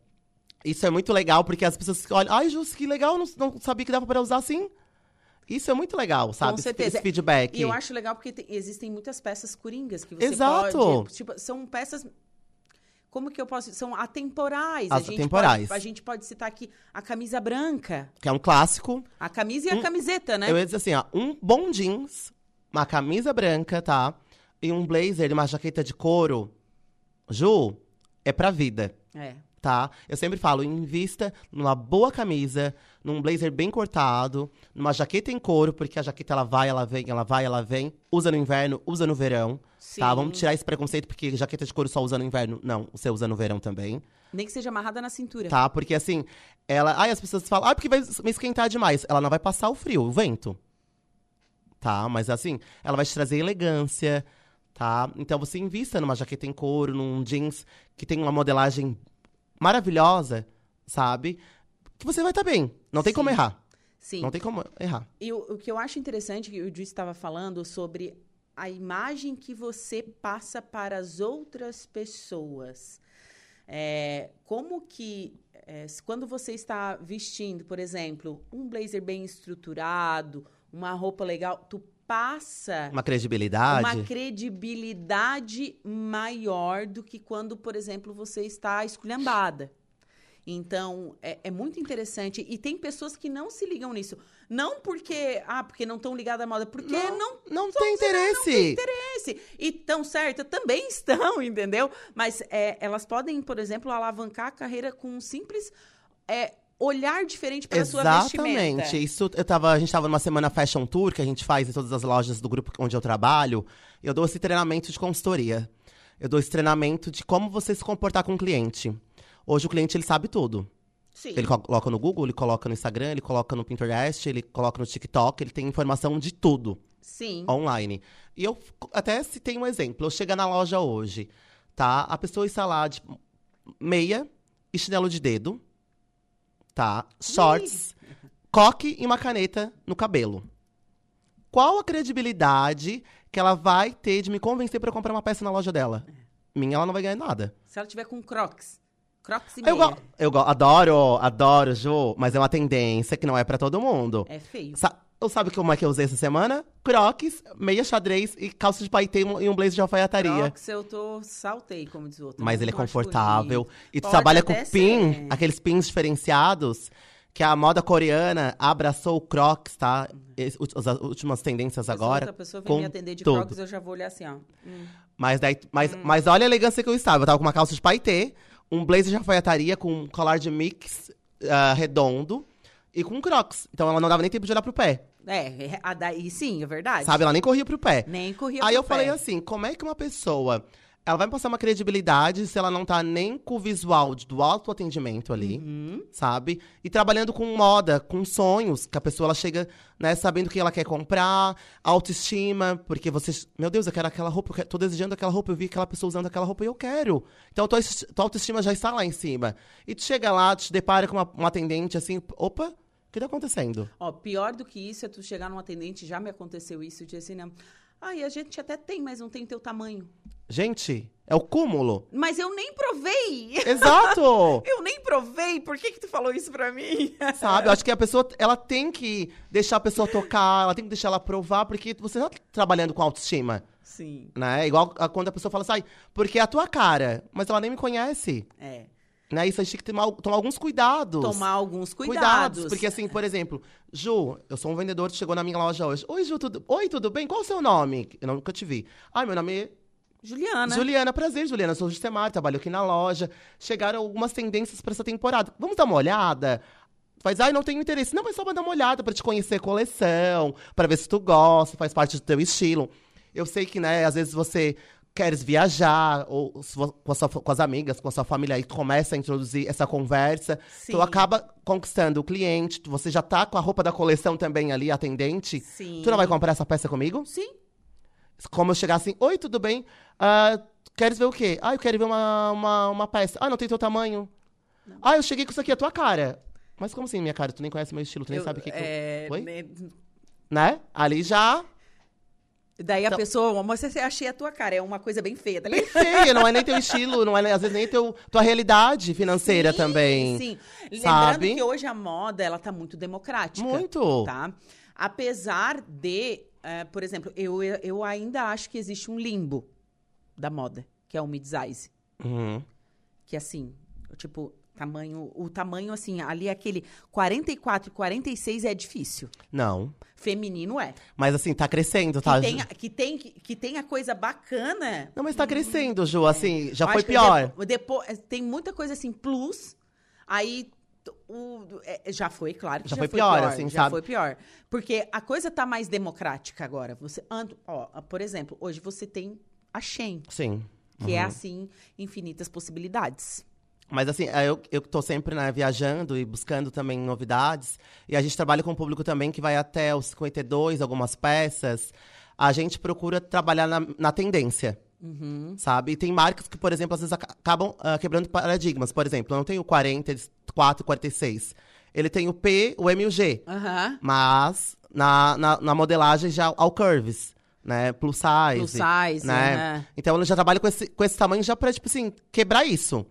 isso é muito legal, porque as pessoas olham, ai, Jus, que legal, não, não sabia que dava para usar assim. Isso é muito legal, sabe? Com esse- certeza. Esse feedback. E eu acho legal porque tem- existem muitas peças coringas que você Exato. pode. Tipo, são peças. Como que eu posso. São atemporais. a gente Atemporais. Pode, a gente pode citar aqui a camisa branca. Que é um clássico. A camisa e a Um- camiseta, né? Eu ia dizer assim, ó, um bom jeans, uma camisa branca, tá? E um blazer e uma jaqueta de couro. Ju, é pra vida, É. tá? Eu sempre falo, invista numa boa camisa, num blazer bem cortado, numa jaqueta em couro, porque a jaqueta ela vai, ela vem, ela vai, ela vem. Usa no inverno, usa no verão, Sim. tá? Vamos tirar esse preconceito, porque jaqueta de couro só usa no inverno. Não, você usa no verão também. Nem que seja amarrada na cintura. Tá, porque assim, ela. Ai, as pessoas falam, ah, porque vai me esquentar demais. Ela não vai passar o frio, o vento. Tá, mas assim, ela vai te trazer elegância, tá? Então você invista numa jaqueta em couro, num jeans que tem uma modelagem maravilhosa, sabe? Que você vai estar bem. Não tem Sim. como errar. Sim. Não tem como errar. E o, o que eu acho interessante, que o Ju estava falando sobre a imagem que você passa para as outras pessoas. É, como que, é, quando você está vestindo, por exemplo, um blazer bem estruturado, uma roupa legal, tu passa Uma credibilidade. uma credibilidade maior do que quando, por exemplo, você está esculhambada. Então, é, é muito interessante. E tem pessoas que não se ligam nisso. Não porque, ah, porque não estão ligadas à moda, porque não, Não, não tem interesse. interesse. E tão certa, também estão, entendeu? Mas é, elas podem, por exemplo, alavancar a carreira com um simples é, olhar diferente para a sua vestimenta. Exatamente. Isso, eu tava, a gente estava numa semana Fashion Tour, que a gente faz em todas as lojas do grupo onde eu trabalho. Eu dou esse treinamento de consultoria. Eu dou esse treinamento de como você se comportar com o cliente. Hoje o cliente, ele sabe tudo. Sim. Ele co- coloca no Google, ele coloca no Instagram, ele coloca no Pinterest, ele coloca no TikTok, ele tem informação de tudo Sim. online. E eu até citei um exemplo. Eu chego na loja hoje, tá? A pessoa está lá de meia e chinelo de dedo, tá? Shorts, coque e uma caneta no cabelo. Qual a credibilidade que ela vai ter de me convencer para comprar uma peça na loja dela? Minha, ela não vai ganhar nada. Se ela tiver com crocs. Crocs e Eu, meia. go eu go adoro, adoro, Ju, mas é uma tendência que não é pra todo mundo. É feio. Sa eu sabe como é que eu usei essa semana? Crocs, meia xadrez e calça de paetê e um- blazer de alfaiataria. Crocs eu tô saltei, como diz o outro. Mas ele é confortável. E tu Pode trabalha com pin, ser. aqueles pins diferenciados, que a moda coreana abraçou o Crocs, tá? As as últimas tendências Se agora. outra pessoa vem me atender de tudo. Crocs, eu já vou olhar assim, ó. Hum. Mas, daí, mas, mas olha a elegância que eu estava. Eu tava com uma calça de paetê, um blazer de alfaiataria com um colar de mix ah, redondo e com crocs. Então ela não dava nem tempo de olhar pro pé. É, a daí sim, é verdade. Sabe? Ela nem corria pro pé. Nem corria Aí pro eu falei pé. assim, como é que uma pessoa... Ela vai me passar uma credibilidade se ela não tá nem com o visual de- do autoatendimento ali, Uhum. sabe? E trabalhando com moda, com sonhos, que a pessoa ela chega, né, sabendo o que ela quer comprar, autoestima, porque você, meu Deus, eu quero aquela roupa, eu quero- tô desejando aquela roupa, eu vi aquela pessoa usando aquela roupa e eu quero. Então a tua, tua autoestima já está lá em cima. E tu chega lá, te depara com uma, uma atendente assim, opa, que tá acontecendo? Ó, pior do que isso é tu chegar num atendente, já me aconteceu isso, de assim, né? Ai, a gente até tem, mas não tem teu tamanho. Gente, é o cúmulo. Mas eu nem provei! Exato! Eu nem provei! Por que que tu falou isso pra mim? Sabe? Eu acho que a pessoa, ela tem que deixar a pessoa tocar, ela tem que deixar ela provar, porque você tá trabalhando com autoestima, Sim, né? Igual a- quando a pessoa fala assim, "Ai, porque é a tua cara, mas ela nem me conhece, é. Né? Isso a gente tem que tomar, tomar alguns cuidados. Tomar alguns cuidados. Porque assim, por exemplo, Ju, eu sou um vendedor que chegou na minha loja hoje. Oi, Ju, tudo, Oi, tudo bem? Qual o seu nome? Eu nunca te vi. Ai, meu nome é Juliana. Juliana, prazer, Juliana. Eu sou Justemar, trabalho aqui na loja. Chegaram algumas tendências pra essa temporada. Vamos dar uma olhada? Faz, ai, não tenho interesse. Não, mas só pra dar uma olhada, pra te conhecer a coleção, pra ver se tu gosta, faz parte do teu estilo. Eu sei que, né, às vezes você queres viajar, ou com, sua- com as amigas, com a sua família, aí começa a introduzir essa conversa. Sim. Tu acaba conquistando o cliente, você já tá com a roupa da coleção também ali, atendente. Sim. Tu não vai comprar essa peça comigo? Sim. Como eu chegar assim, oi, tudo bem? Ah, queres ver o quê? Ah, eu quero ver uma, uma, uma peça. Ah, não tem teu tamanho. Ah, eu cheguei com isso aqui, a tua cara. Mas como assim, minha cara? Tu nem conhece meu estilo, tu nem Eu- sabe o que, que é, eu... Oi? né, Né? Ali já... Daí a Então- pessoa, mas você achei a tua cara, é uma coisa bem feia, tá ligado? Feia, não é nem teu estilo, não é às vezes nem teu, tua realidade financeira Sim, também. Sim. Lembrando sabe? que hoje a moda, ela tá muito democrática. Muito. Tá? Apesar de, eh, por exemplo, eu, eu ainda acho que existe um limbo da moda, que é o mid-size. Uhum. Que assim, tipo, tamanho, o tamanho assim, ali é aquele 44 e 46 é difícil. Não. Feminino é. Mas assim, tá crescendo, Que tá? tem, que tem, que tem a coisa bacana. Não, mas tá crescendo, Ju, assim, já Eu foi que pior. depo- depois, tem muita coisa assim, plus, aí o, é, já foi, claro que Já já, foi foi pior, pior, assim, já sabe? foi pior. Porque a coisa tá mais democrática agora. Você, ó, por exemplo, hoje você tem a Shein, Sim. que é assim, infinitas possibilidades. Mas assim, eu, eu tô sempre né, viajando e buscando também novidades. E a gente trabalha com um público também que vai até os 52, algumas peças. A gente procura trabalhar na, na tendência. Uhum. Sabe? E tem marcas que, por exemplo, às vezes aca- acabam ah, quebrando paradigmas. Por exemplo, eu não tenho o 44, 46. Ele tem o P, o M e o G. Aham. Mas na, na, na modelagem já ao curves, né? Plus size. Plus size, né? aham. Então ele já trabalha com esse, com esse tamanho já pra, tipo assim, quebrar isso.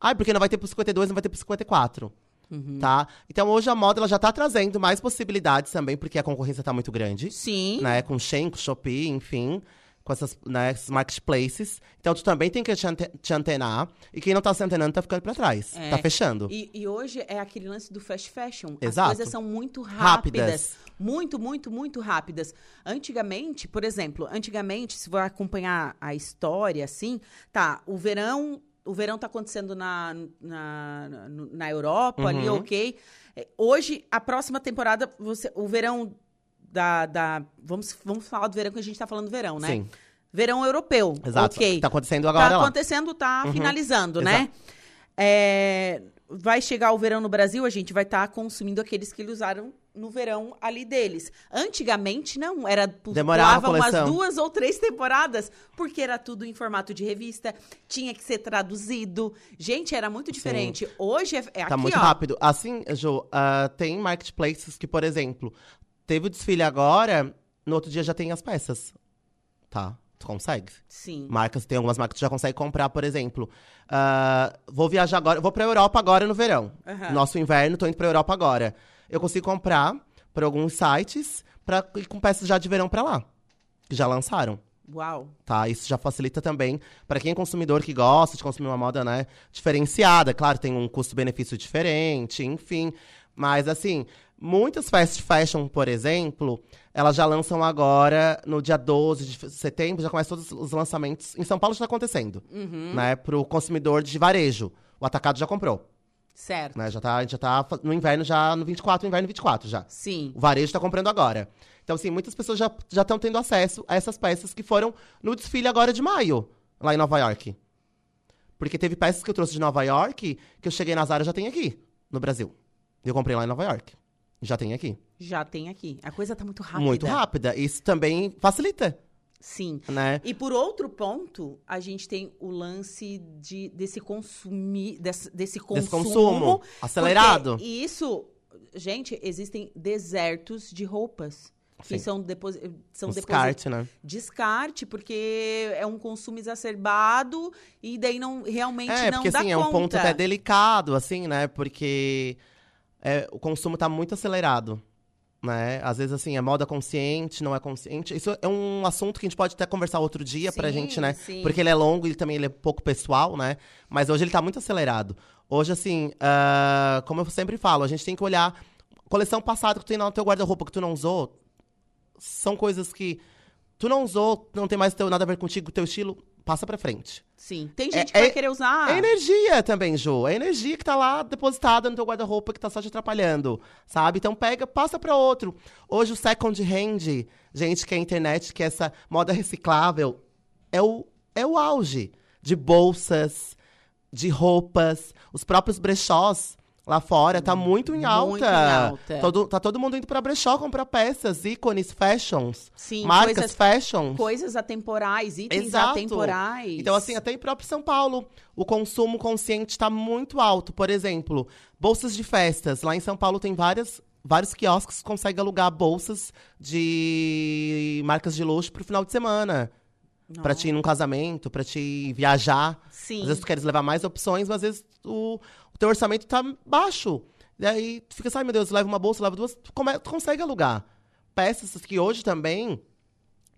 Ah, porque não vai ter pro 52, não vai ter pro 54. Uhum. Tá? Então hoje a moda ela já tá trazendo mais possibilidades também, porque a concorrência tá muito grande. Sim. Né? Com Shein, com Shopee, enfim. Com essas, né, esses marketplaces. Então tu também tem que te antenar. E quem não tá se antenando tá ficando pra trás. É. Tá fechando. E, e hoje é aquele lance do fast fashion. Exato. As coisas são muito rápidas. Rápidas. Muito, muito, muito rápidas. Antigamente, por exemplo, antigamente, se for acompanhar a história, assim, tá, o verão. O verão tá acontecendo na, na, na, Europa, ali, Uhum. ok. É, Hoje, a próxima temporada, você, o verão da. da vamos, vamos falar do verão que a gente tá falando do verão, né? Sim. Verão europeu. Exato. Ok. Tá acontecendo agora Tá acontecendo, tá Uhum. finalizando, né? É, vai chegar o verão no Brasil, a gente vai estar consumindo aqueles que usaram no verão ali deles. Antigamente, não. Era Demorava umas duas ou três temporadas, porque era tudo em formato de revista, tinha que ser traduzido. Gente, era muito diferente. Hoje é, é Tá aqui, muito ó. rápido. Assim, Jo, ah, tem marketplaces que, por exemplo, teve o desfile agora, no outro dia já tem as peças. Tá? Tu consegue. Sim. Marcas, tem algumas marcas que tu já consegue comprar, por exemplo. ah, vou viajar agora, vou pra Europa agora no verão. Aham. Nosso inverno, tô indo pra Europa agora. Eu consigo comprar por alguns sites pra, com peças já de verão pra lá. Que já lançaram Uau. tá? Isso já facilita também para quem é consumidor que gosta de consumir uma moda, né, diferenciada. Claro, tem um custo-benefício diferente, enfim. Mas, assim, muitas fast fashion, por exemplo, elas já lançam agora, no dia 12 de setembro, já começam todos os lançamentos. Em São Paulo já está acontecendo, Uhum. né, pro consumidor de varejo. O atacado já comprou, Certo. né? Já tá, a gente já tá no inverno, já no 24, inverno 24 já. Sim. O varejo está comprando agora. Então, assim, muitas pessoas já estão tendo acesso a essas peças que foram no desfile agora de maio, lá em Nova York. Porque teve peças que eu trouxe de Nova York que eu cheguei na Zara já tem aqui, no Brasil. Eu comprei lá em Nova York. Já tem aqui. Já tem aqui. A coisa tá muito rápida. Muito rápida. Isso também facilita, Sim. né? E por outro ponto, a gente tem o lance de, desse consumir, desse, desse consumo. Desse consumo acelerado. porque isso, gente, existem desertos de roupas. Que Sim. são, depois, são descarte, né? Descarte, porque é um consumo exacerbado e daí não realmente É, não porque dá assim, é conta. um ponto até delicado, assim, né? Porque é, o consumo tá muito acelerado. Né? Às vezes, assim, é moda consciente, não é consciente. Isso é um assunto que a gente pode até conversar outro dia pra Sim, gente, né? sim. Porque ele é longo e também ele é pouco pessoal, né? Mas hoje ele tá muito acelerado. Hoje, assim, ah, como eu sempre falo, a gente tem que olhar. Coleção passada que tu tem lá no teu guarda-roupa que tu não usou, são coisas que tu não usou, não tem mais teu, nada a ver contigo, teu estilo, passa pra frente. Sim. Tem gente É- que vai é- querer usar. É energia também, Ju. É energia que tá lá depositada no teu guarda-roupa que tá só te atrapalhando, sabe? Então pega, passa para outro. Hoje o second hand, gente, que é a internet, que é essa moda reciclável, é o, é o auge de bolsas, de roupas, os próprios brechós lá fora tá muito em alta. Muito em alta. Todo, tá todo mundo indo pra brechó comprar peças, ícones, fashions, Sim, marcas coisas- fashions. Coisas atemporais, itens Exato. atemporais. Então, assim, até em próprio São Paulo, o consumo consciente está muito alto. Por exemplo, bolsas de festas. Lá em São Paulo tem várias, vários quiosques que conseguem alugar bolsas de marcas de luxo pro final de semana. Pra te ir num casamento, pra te viajar. Sim. Às vezes tu queres levar mais opções, mas às vezes o teu orçamento tá baixo. E aí tu fica assim, ai meu Deus, leva uma bolsa, leva duas, tu, come- tu consegue alugar. Peças que hoje também,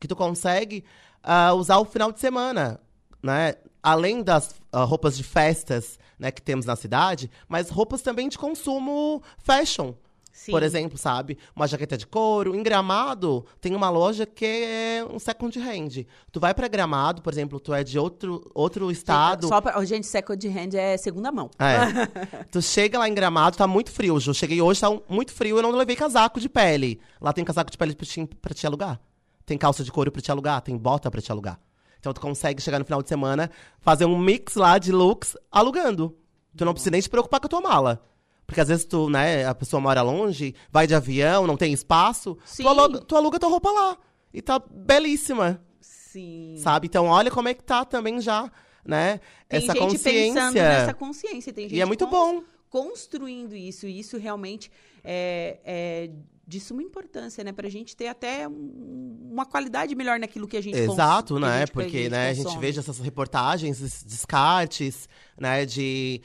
que tu consegue ah, usar o final de semana, né? Além das ah, roupas de festas, né, que temos na cidade, mas roupas também de consumo fashion. Sim. Por exemplo, sabe? Uma jaqueta de couro. Em Gramado, tem uma loja que é um second hand. Tu vai pra Gramado, por exemplo, tu é de outro, outro estado. Só pra, gente, second hand é segunda mão. É. tu chega lá em Gramado, tá muito frio, Ju. Cheguei hoje, tá muito frio, eu não levei casaco de pele. Lá tem casaco de pele pra te, pra te alugar. Tem calça de couro pra te alugar, tem bota pra te alugar. Então tu consegue chegar no final de semana, fazer um mix lá de looks alugando. Tu não precisa nem te preocupar com a tua mala. Porque às vezes tu, né, a pessoa mora longe, vai de avião, não tem espaço. Sim. Tu aluga, tu aluga tua roupa lá. E tá belíssima, Sim. sabe? Então olha como é que tá também já, né? Tem essa gente consciência. pensando nessa consciência. Tem gente E é muito bom. Construindo isso. E isso realmente é, é de suma importância, né? Pra gente ter até um- uma qualidade melhor naquilo que a gente Exato, a né? gente- que Porque, né, a gente veja essas reportagens, esses descartes, né, de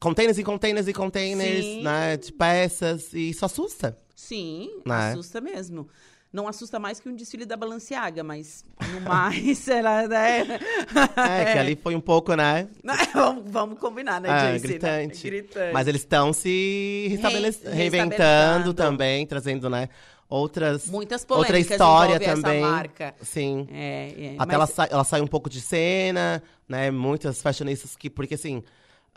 containers e containers e containers, Sim. né, de peças, e isso assusta. Sim, Né? assusta mesmo. Não assusta mais que um desfile da Balenciaga, mas no mais, ela, né? É, que ali foi um pouco, né, vamos, vamos combinar, né, é, Jace, né? gritante. Gritante. Mas eles estão se restabelec- Re- reinventando também, trazendo, né, outras... Muitas outra história também. Sim. É, é, Até mas- ela, sai, ela sai um pouco de cena, né? Muitas fashionistas que... Porque, assim,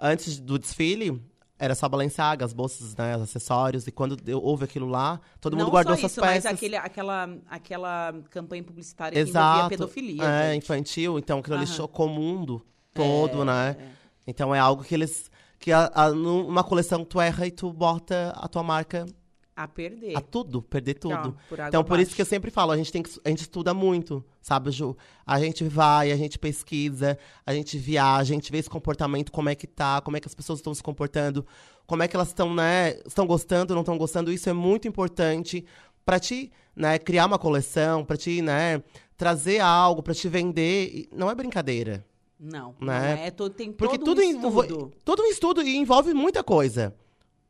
antes do desfile, era só Balenciaga, as bolsas, né? Os acessórios. E quando deu- houve aquilo lá, todo mundo Não guardou só suas isso, peças. mas aquele, aquela, aquela campanha publicitária que Exato. envolvia pedofilia. É, gente. infantil. Então, aquilo ali chocou o mundo todo, É, né? é. Então, é algo que eles... Que a, a, numa coleção tu erra e tu bota a tua marca A perder. a tudo, perder tudo. Água então, por isso que eu sempre falo, a gente tem que, a gente estuda muito, sabe, Ju? A gente vai, a gente pesquisa, a gente viaja, a gente vê esse comportamento, como é que tá, como é que as pessoas estão se comportando, como é que elas estão, né, estão gostando, não estão gostando. Isso é muito importante pra ti, né, criar uma coleção, pra ti, né, trazer algo, pra te vender. Não é brincadeira. Não, Né? não é. Todo, tem Porque todo tudo um envolve- estudo. todo um estudo e envolve muita coisa.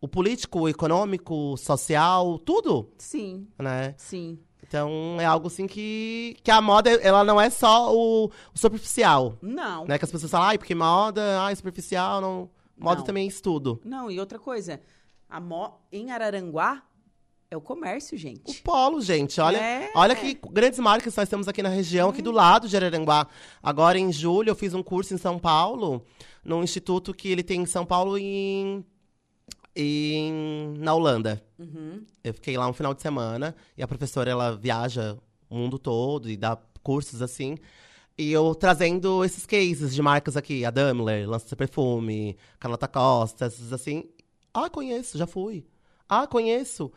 O político, o econômico, social, tudo, Sim, né? sim. Então é algo assim que, que a moda, ela não é só o, o superficial, Não. né? Que as pessoas falam, ai, porque moda, ai, superficial, não. Moda Não. também é estudo. Não, e outra coisa. A mo... Em Araranguá é o comércio, O gente. polo, gente, olha, É. olha que grandes marcas nós temos aqui na região, aqui do lado de Araranguá. Agora, em julho, eu fiz um curso em São Paulo, num instituto que ele tem em São Paulo e em, em- na Holanda. Uhum. Eu fiquei lá um final de semana e a professora ela viaja o mundo todo e dá cursos assim. E eu trazendo esses cases de marcas aqui, a Daimler, Lança Perfume, Carlota Costa, esses assim. Ah, conheço, já fui. Ah, conheço.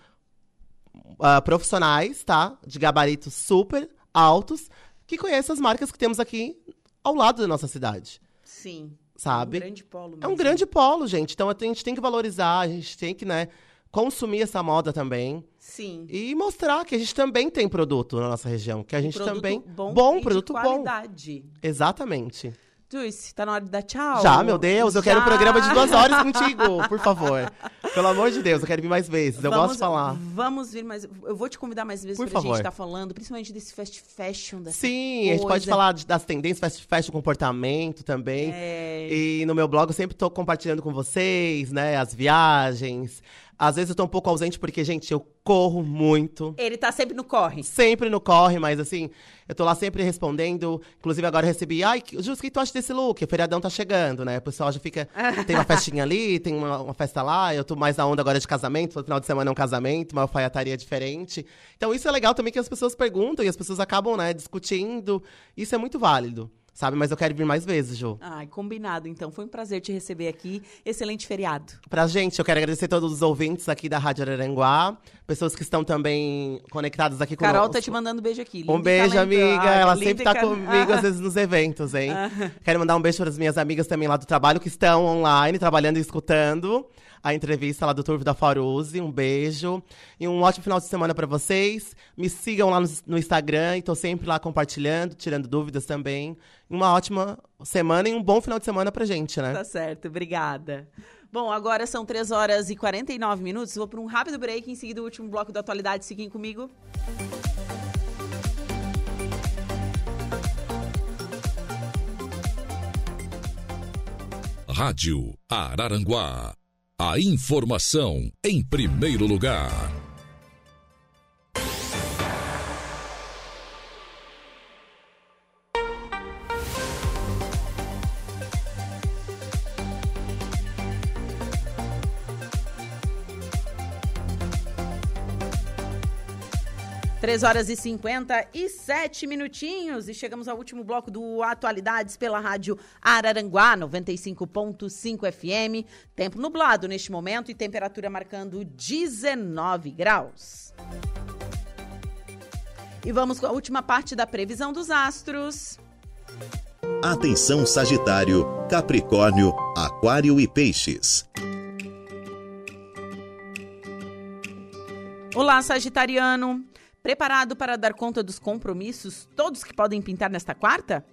Ah, profissionais, tá? De gabaritos super altos, que conhecem as marcas que temos aqui ao lado da nossa cidade, Sim. Sabe? É um grande polo É um mesmo. grande polo, gente. Então a gente tem que valorizar, a gente tem que, né, consumir essa moda também. Sim. E mostrar que a gente também tem produto na nossa região. Que a gente Produto também. bom, de produto bom. qualidade. Exatamente. Joyce, tá na hora de dar tchau? Já, meu Deus, eu quero um programa de duas horas contigo, por favor. Pelo amor de Deus, eu quero vir mais vezes. Eu gosto de falar. Vamos vir mais. Eu vou te convidar mais vezes Por pra favor. gente estar falando, principalmente desse fast fashion. Dessa Sim, a gente pode coisa. falar de- das tendências, fast fashion, comportamento também. É, E no meu blog eu sempre tô compartilhando com vocês, né, as viagens, Às vezes eu tô um pouco ausente porque, gente, eu corro muito. Ele tá sempre no corre. Sempre no corre, mas assim, eu tô lá sempre respondendo. Inclusive, agora eu recebi, ai, Jus, o que tu acha desse look? O feriadão tá chegando, né? O pessoal já fica. Tem uma festinha ali, tem uma, uma festa lá. Eu tô mais na onda agora de casamento. No final de semana é um casamento, uma alfaiataria diferente. Então, isso é legal também que as pessoas perguntam e as pessoas acabam, né, discutindo. Isso é muito válido. Sabe, mas eu quero vir mais vezes, Ju. Ai, combinado, então. Foi um prazer te receber aqui. Excelente feriado. Pra gente, eu quero agradecer a todos os ouvintes aqui da Rádio Araranguá, pessoas que estão também conectadas aqui com Carol tá te mandando um beijo aqui. Um beijo, amiga. Ela sempre tá comigo, às vezes, nos eventos, hein? Quero mandar um beijo para as minhas amigas também lá do trabalho, que estão online, trabalhando e escutando a entrevista lá do Turvo da Faruse. Um beijo. E um ótimo final de semana para vocês. Me sigam lá no, no Instagram, estou sempre lá compartilhando, tirando dúvidas também. Uma ótima semana e um bom final de semana pra gente, né? Tá certo, obrigada. Bom, agora são 3 horas e 49 minutos. Vou para um rápido break, em seguida o último bloco da atualidade. Fiquem comigo. Rádio Araranguá. A informação em primeiro lugar. Três horas e 57 minutinhos e chegamos ao último bloco do Atualidades pela rádio Araranguá 95.5 FM. Tempo nublado neste momento e temperatura marcando 19 graus. E vamos com a última parte da previsão dos astros. Atenção Sagitário, Capricórnio, Aquário e Peixes. Olá, Sagitariano. Preparado para dar conta dos compromissos, todos que podem pintar nesta quarta?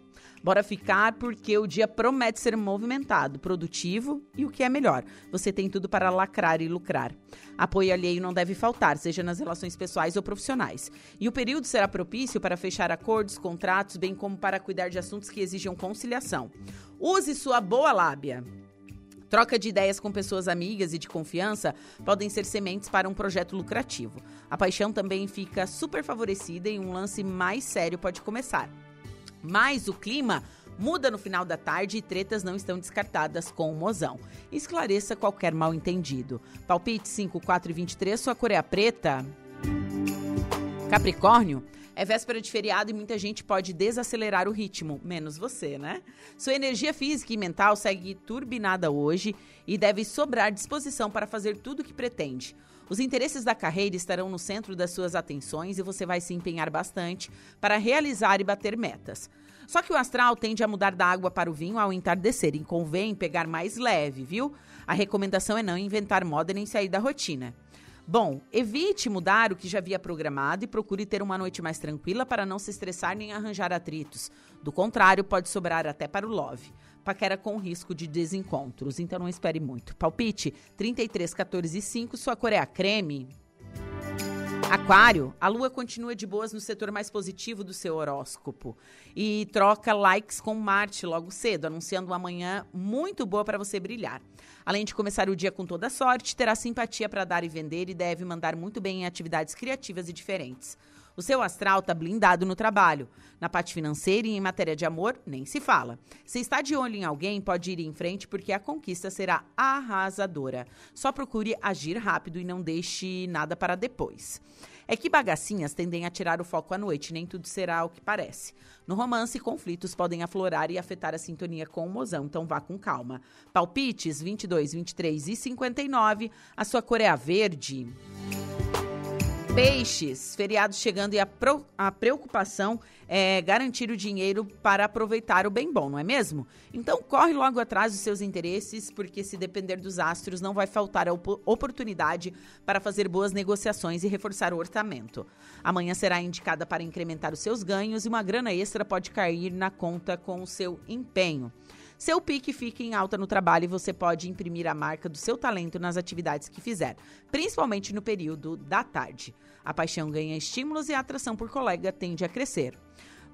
Bora ficar porque o dia promete ser movimentado, produtivo e o que é melhor, você tem tudo para lacrar e lucrar. Apoio alheio não deve faltar, seja nas relações pessoais ou profissionais. E o período será propício para fechar acordos, contratos, bem como para cuidar de assuntos que exijam conciliação. Use sua boa lábia. Troca de ideias com pessoas amigas e de confiança podem ser sementes para um projeto lucrativo. A paixão também fica super favorecida e um lance mais sério pode começar. Mas o clima muda no final da tarde e tretas não estão descartadas com o mozão. Esclareça qualquer mal entendido. Palpite 5, 4 e 23, sua cor é preta. Capricórnio. É véspera de feriado e muita gente pode desacelerar o ritmo, menos você, né? Sua energia física e mental segue turbinada hoje e deve sobrar disposição para fazer tudo o que pretende. Os interesses da carreira estarão no centro das suas atenções e você vai se empenhar bastante para realizar e bater metas. Só que o astral tende a mudar da água para o vinho ao entardecer e convém pegar mais leve, viu? A recomendação é não inventar moda nem sair da rotina. Bom, evite mudar o que já havia programado e procure ter uma noite mais tranquila para não se estressar nem arranjar atritos. Do contrário, pode sobrar até para o love. Paquera com risco de desencontros, então não espere muito. Palpite 33, 14 e 5, sua cor é a creme. Aquário, a lua continua de boas no setor mais positivo do seu horóscopo e troca likes com Marte logo cedo, anunciando uma manhã muito boa para você brilhar. Além de começar o dia com toda sorte, terá simpatia para dar e vender e deve mandar muito bem em atividades criativas e diferentes. O seu astral está blindado no trabalho. Na parte financeira e em matéria de amor, nem se fala. Se está de olho em alguém, pode ir em frente porque a conquista será arrasadora. Só procure agir rápido e não deixe nada para depois. É que bagacinhas tendem a tirar o foco à noite, nem tudo será o que parece. No romance, conflitos podem aflorar e afetar a sintonia com o mozão, então vá com calma. Palpites 22, 23 e 59, a sua cor é a verde. Peixes, feriado chegando e a, pro, a, preocupação é garantir o dinheiro para aproveitar o bem bom, não é mesmo? Então corre logo atrás dos seus interesses, porque se depender dos astros, não vai faltar a op oportunidade para fazer boas negociações e reforçar o orçamento. Amanhã será indicada para incrementar os seus ganhos e uma grana extra pode cair na conta com o seu empenho. Seu pique fica em alta no trabalho e você pode imprimir a marca do seu talento nas atividades que fizer, principalmente no período da tarde. A paixão ganha estímulos e a atração por colega tende a crescer.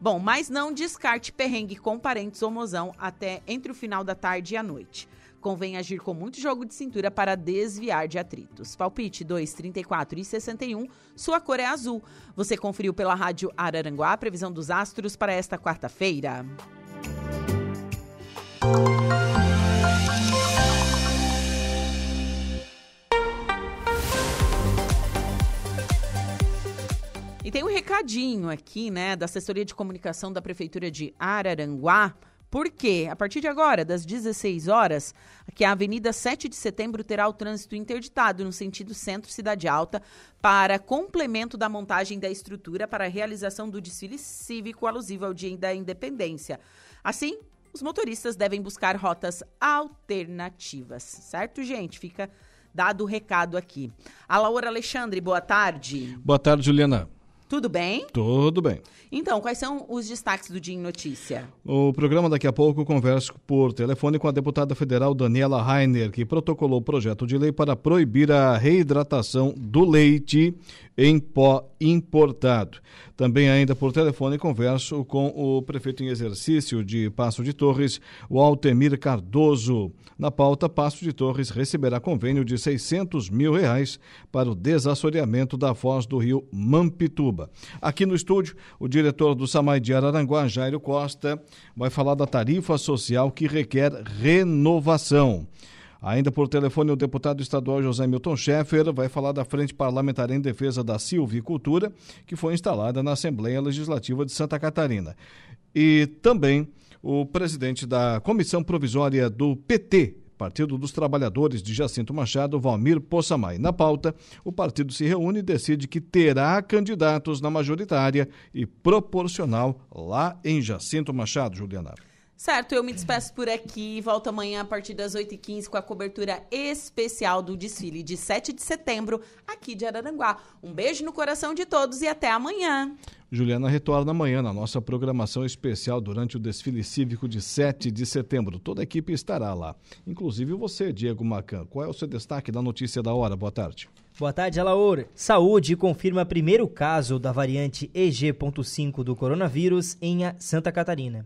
Bom, mas não descarte perrengue com parentes ou mozão até entre o final da tarde e a noite. Convém agir com muito jogo de cintura para desviar de atritos. Palpite 2, 34 e 61. Sua cor é azul. Você conferiu pela Rádio Araranguá a previsão dos astros para esta quarta-feira. E tem um recadinho aqui, né, da assessoria de comunicação da Prefeitura de Araranguá. Porque, a partir de agora, das 16 horas, que a Avenida 7 de Setembro terá o trânsito interditado no sentido centro-cidade alta para complemento da montagem da estrutura para a realização do desfile cívico alusivo ao Dia da Independência. Assim, os motoristas devem buscar rotas alternativas, certo, gente? Fica dado o recado aqui. A Laura Alexandre, boa tarde. Boa tarde, Juliana. Tudo bem? Tudo bem. Então, quais são os destaques do Dia em Notícia? O programa daqui a pouco conversa por telefone com a deputada federal Daniela Rainer, que protocolou o projeto de lei para proibir a reidratação do leite em pó importado. Também ainda por telefone converso com o prefeito em exercício de Passo de Torres, o Altemir Cardoso. Na pauta, Passo de Torres receberá convênio de 600 mil reais para o desassoreamento da foz do rio Mampituba. Aqui no estúdio, o diretor do Samai de Araranguá, Jairo Costa, vai falar da tarifa social que requer renovação. Ainda por telefone, o deputado estadual José Milton Schaeffer vai falar da Frente Parlamentar em Defesa da Silvicultura, que foi instalada na Assembleia Legislativa de Santa Catarina. E também o presidente da Comissão Provisória do PT, Partido dos Trabalhadores de Jacinto Machado, Valmir Poçamai. Na pauta, o partido se reúne e decide que terá candidatos na majoritária e proporcional lá em Jacinto Machado, Juliana. Certo, eu me despeço por aqui. Volto amanhã a partir das 8h15 com a cobertura especial do desfile de 7 de setembro aqui de Araranguá. Um beijo no coração de todos e até amanhã. Juliana retorna amanhã na nossa programação especial durante o desfile cívico de 7 de setembro. Toda a equipe estará lá, inclusive você, Diego Macan. Qual é o seu destaque da notícia da hora? Boa tarde. Boa tarde, Alaor. Saúde confirma primeiro caso da variante EG.5 do coronavírus em Santa Catarina.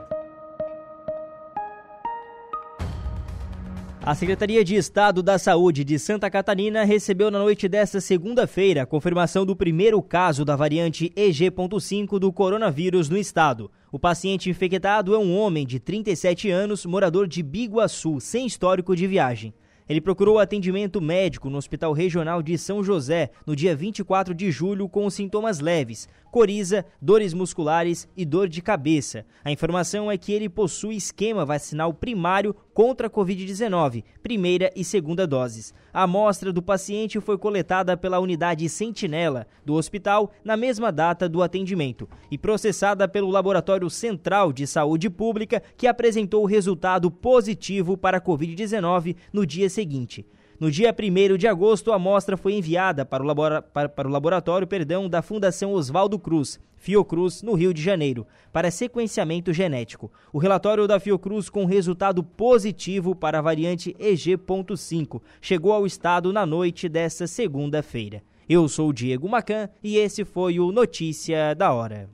A Secretaria de Estado da Saúde de Santa Catarina recebeu na noite desta segunda-feira a confirmação do primeiro caso da variante EG.5 do coronavírus no estado. O paciente infectado é um homem de 37 anos, morador de Biguaçu, sem histórico de viagem. Ele procurou atendimento médico no Hospital Regional de São José no dia 24 de julho com sintomas leves, coriza, dores musculares e dor de cabeça. A informação é que ele possui esquema vacinal primário contra a Covid-19, primeira e segunda doses. A amostra do paciente foi coletada pela unidade Sentinela do hospital na mesma data do atendimento e processada pelo Laboratório Central de Saúde Pública, que apresentou o resultado positivo para a Covid-19 no dia seguinte. No dia 1 de agosto, a amostra foi enviada para o, labora para, para o laboratório perdão, da Fundação Oswaldo Cruz, Fiocruz, no Rio de Janeiro, para sequenciamento genético. O relatório da Fiocruz com resultado positivo para a variante EG.5 chegou ao estado na noite desta segunda-feira. Eu sou o Diego Macan e esse foi o Notícia da Hora.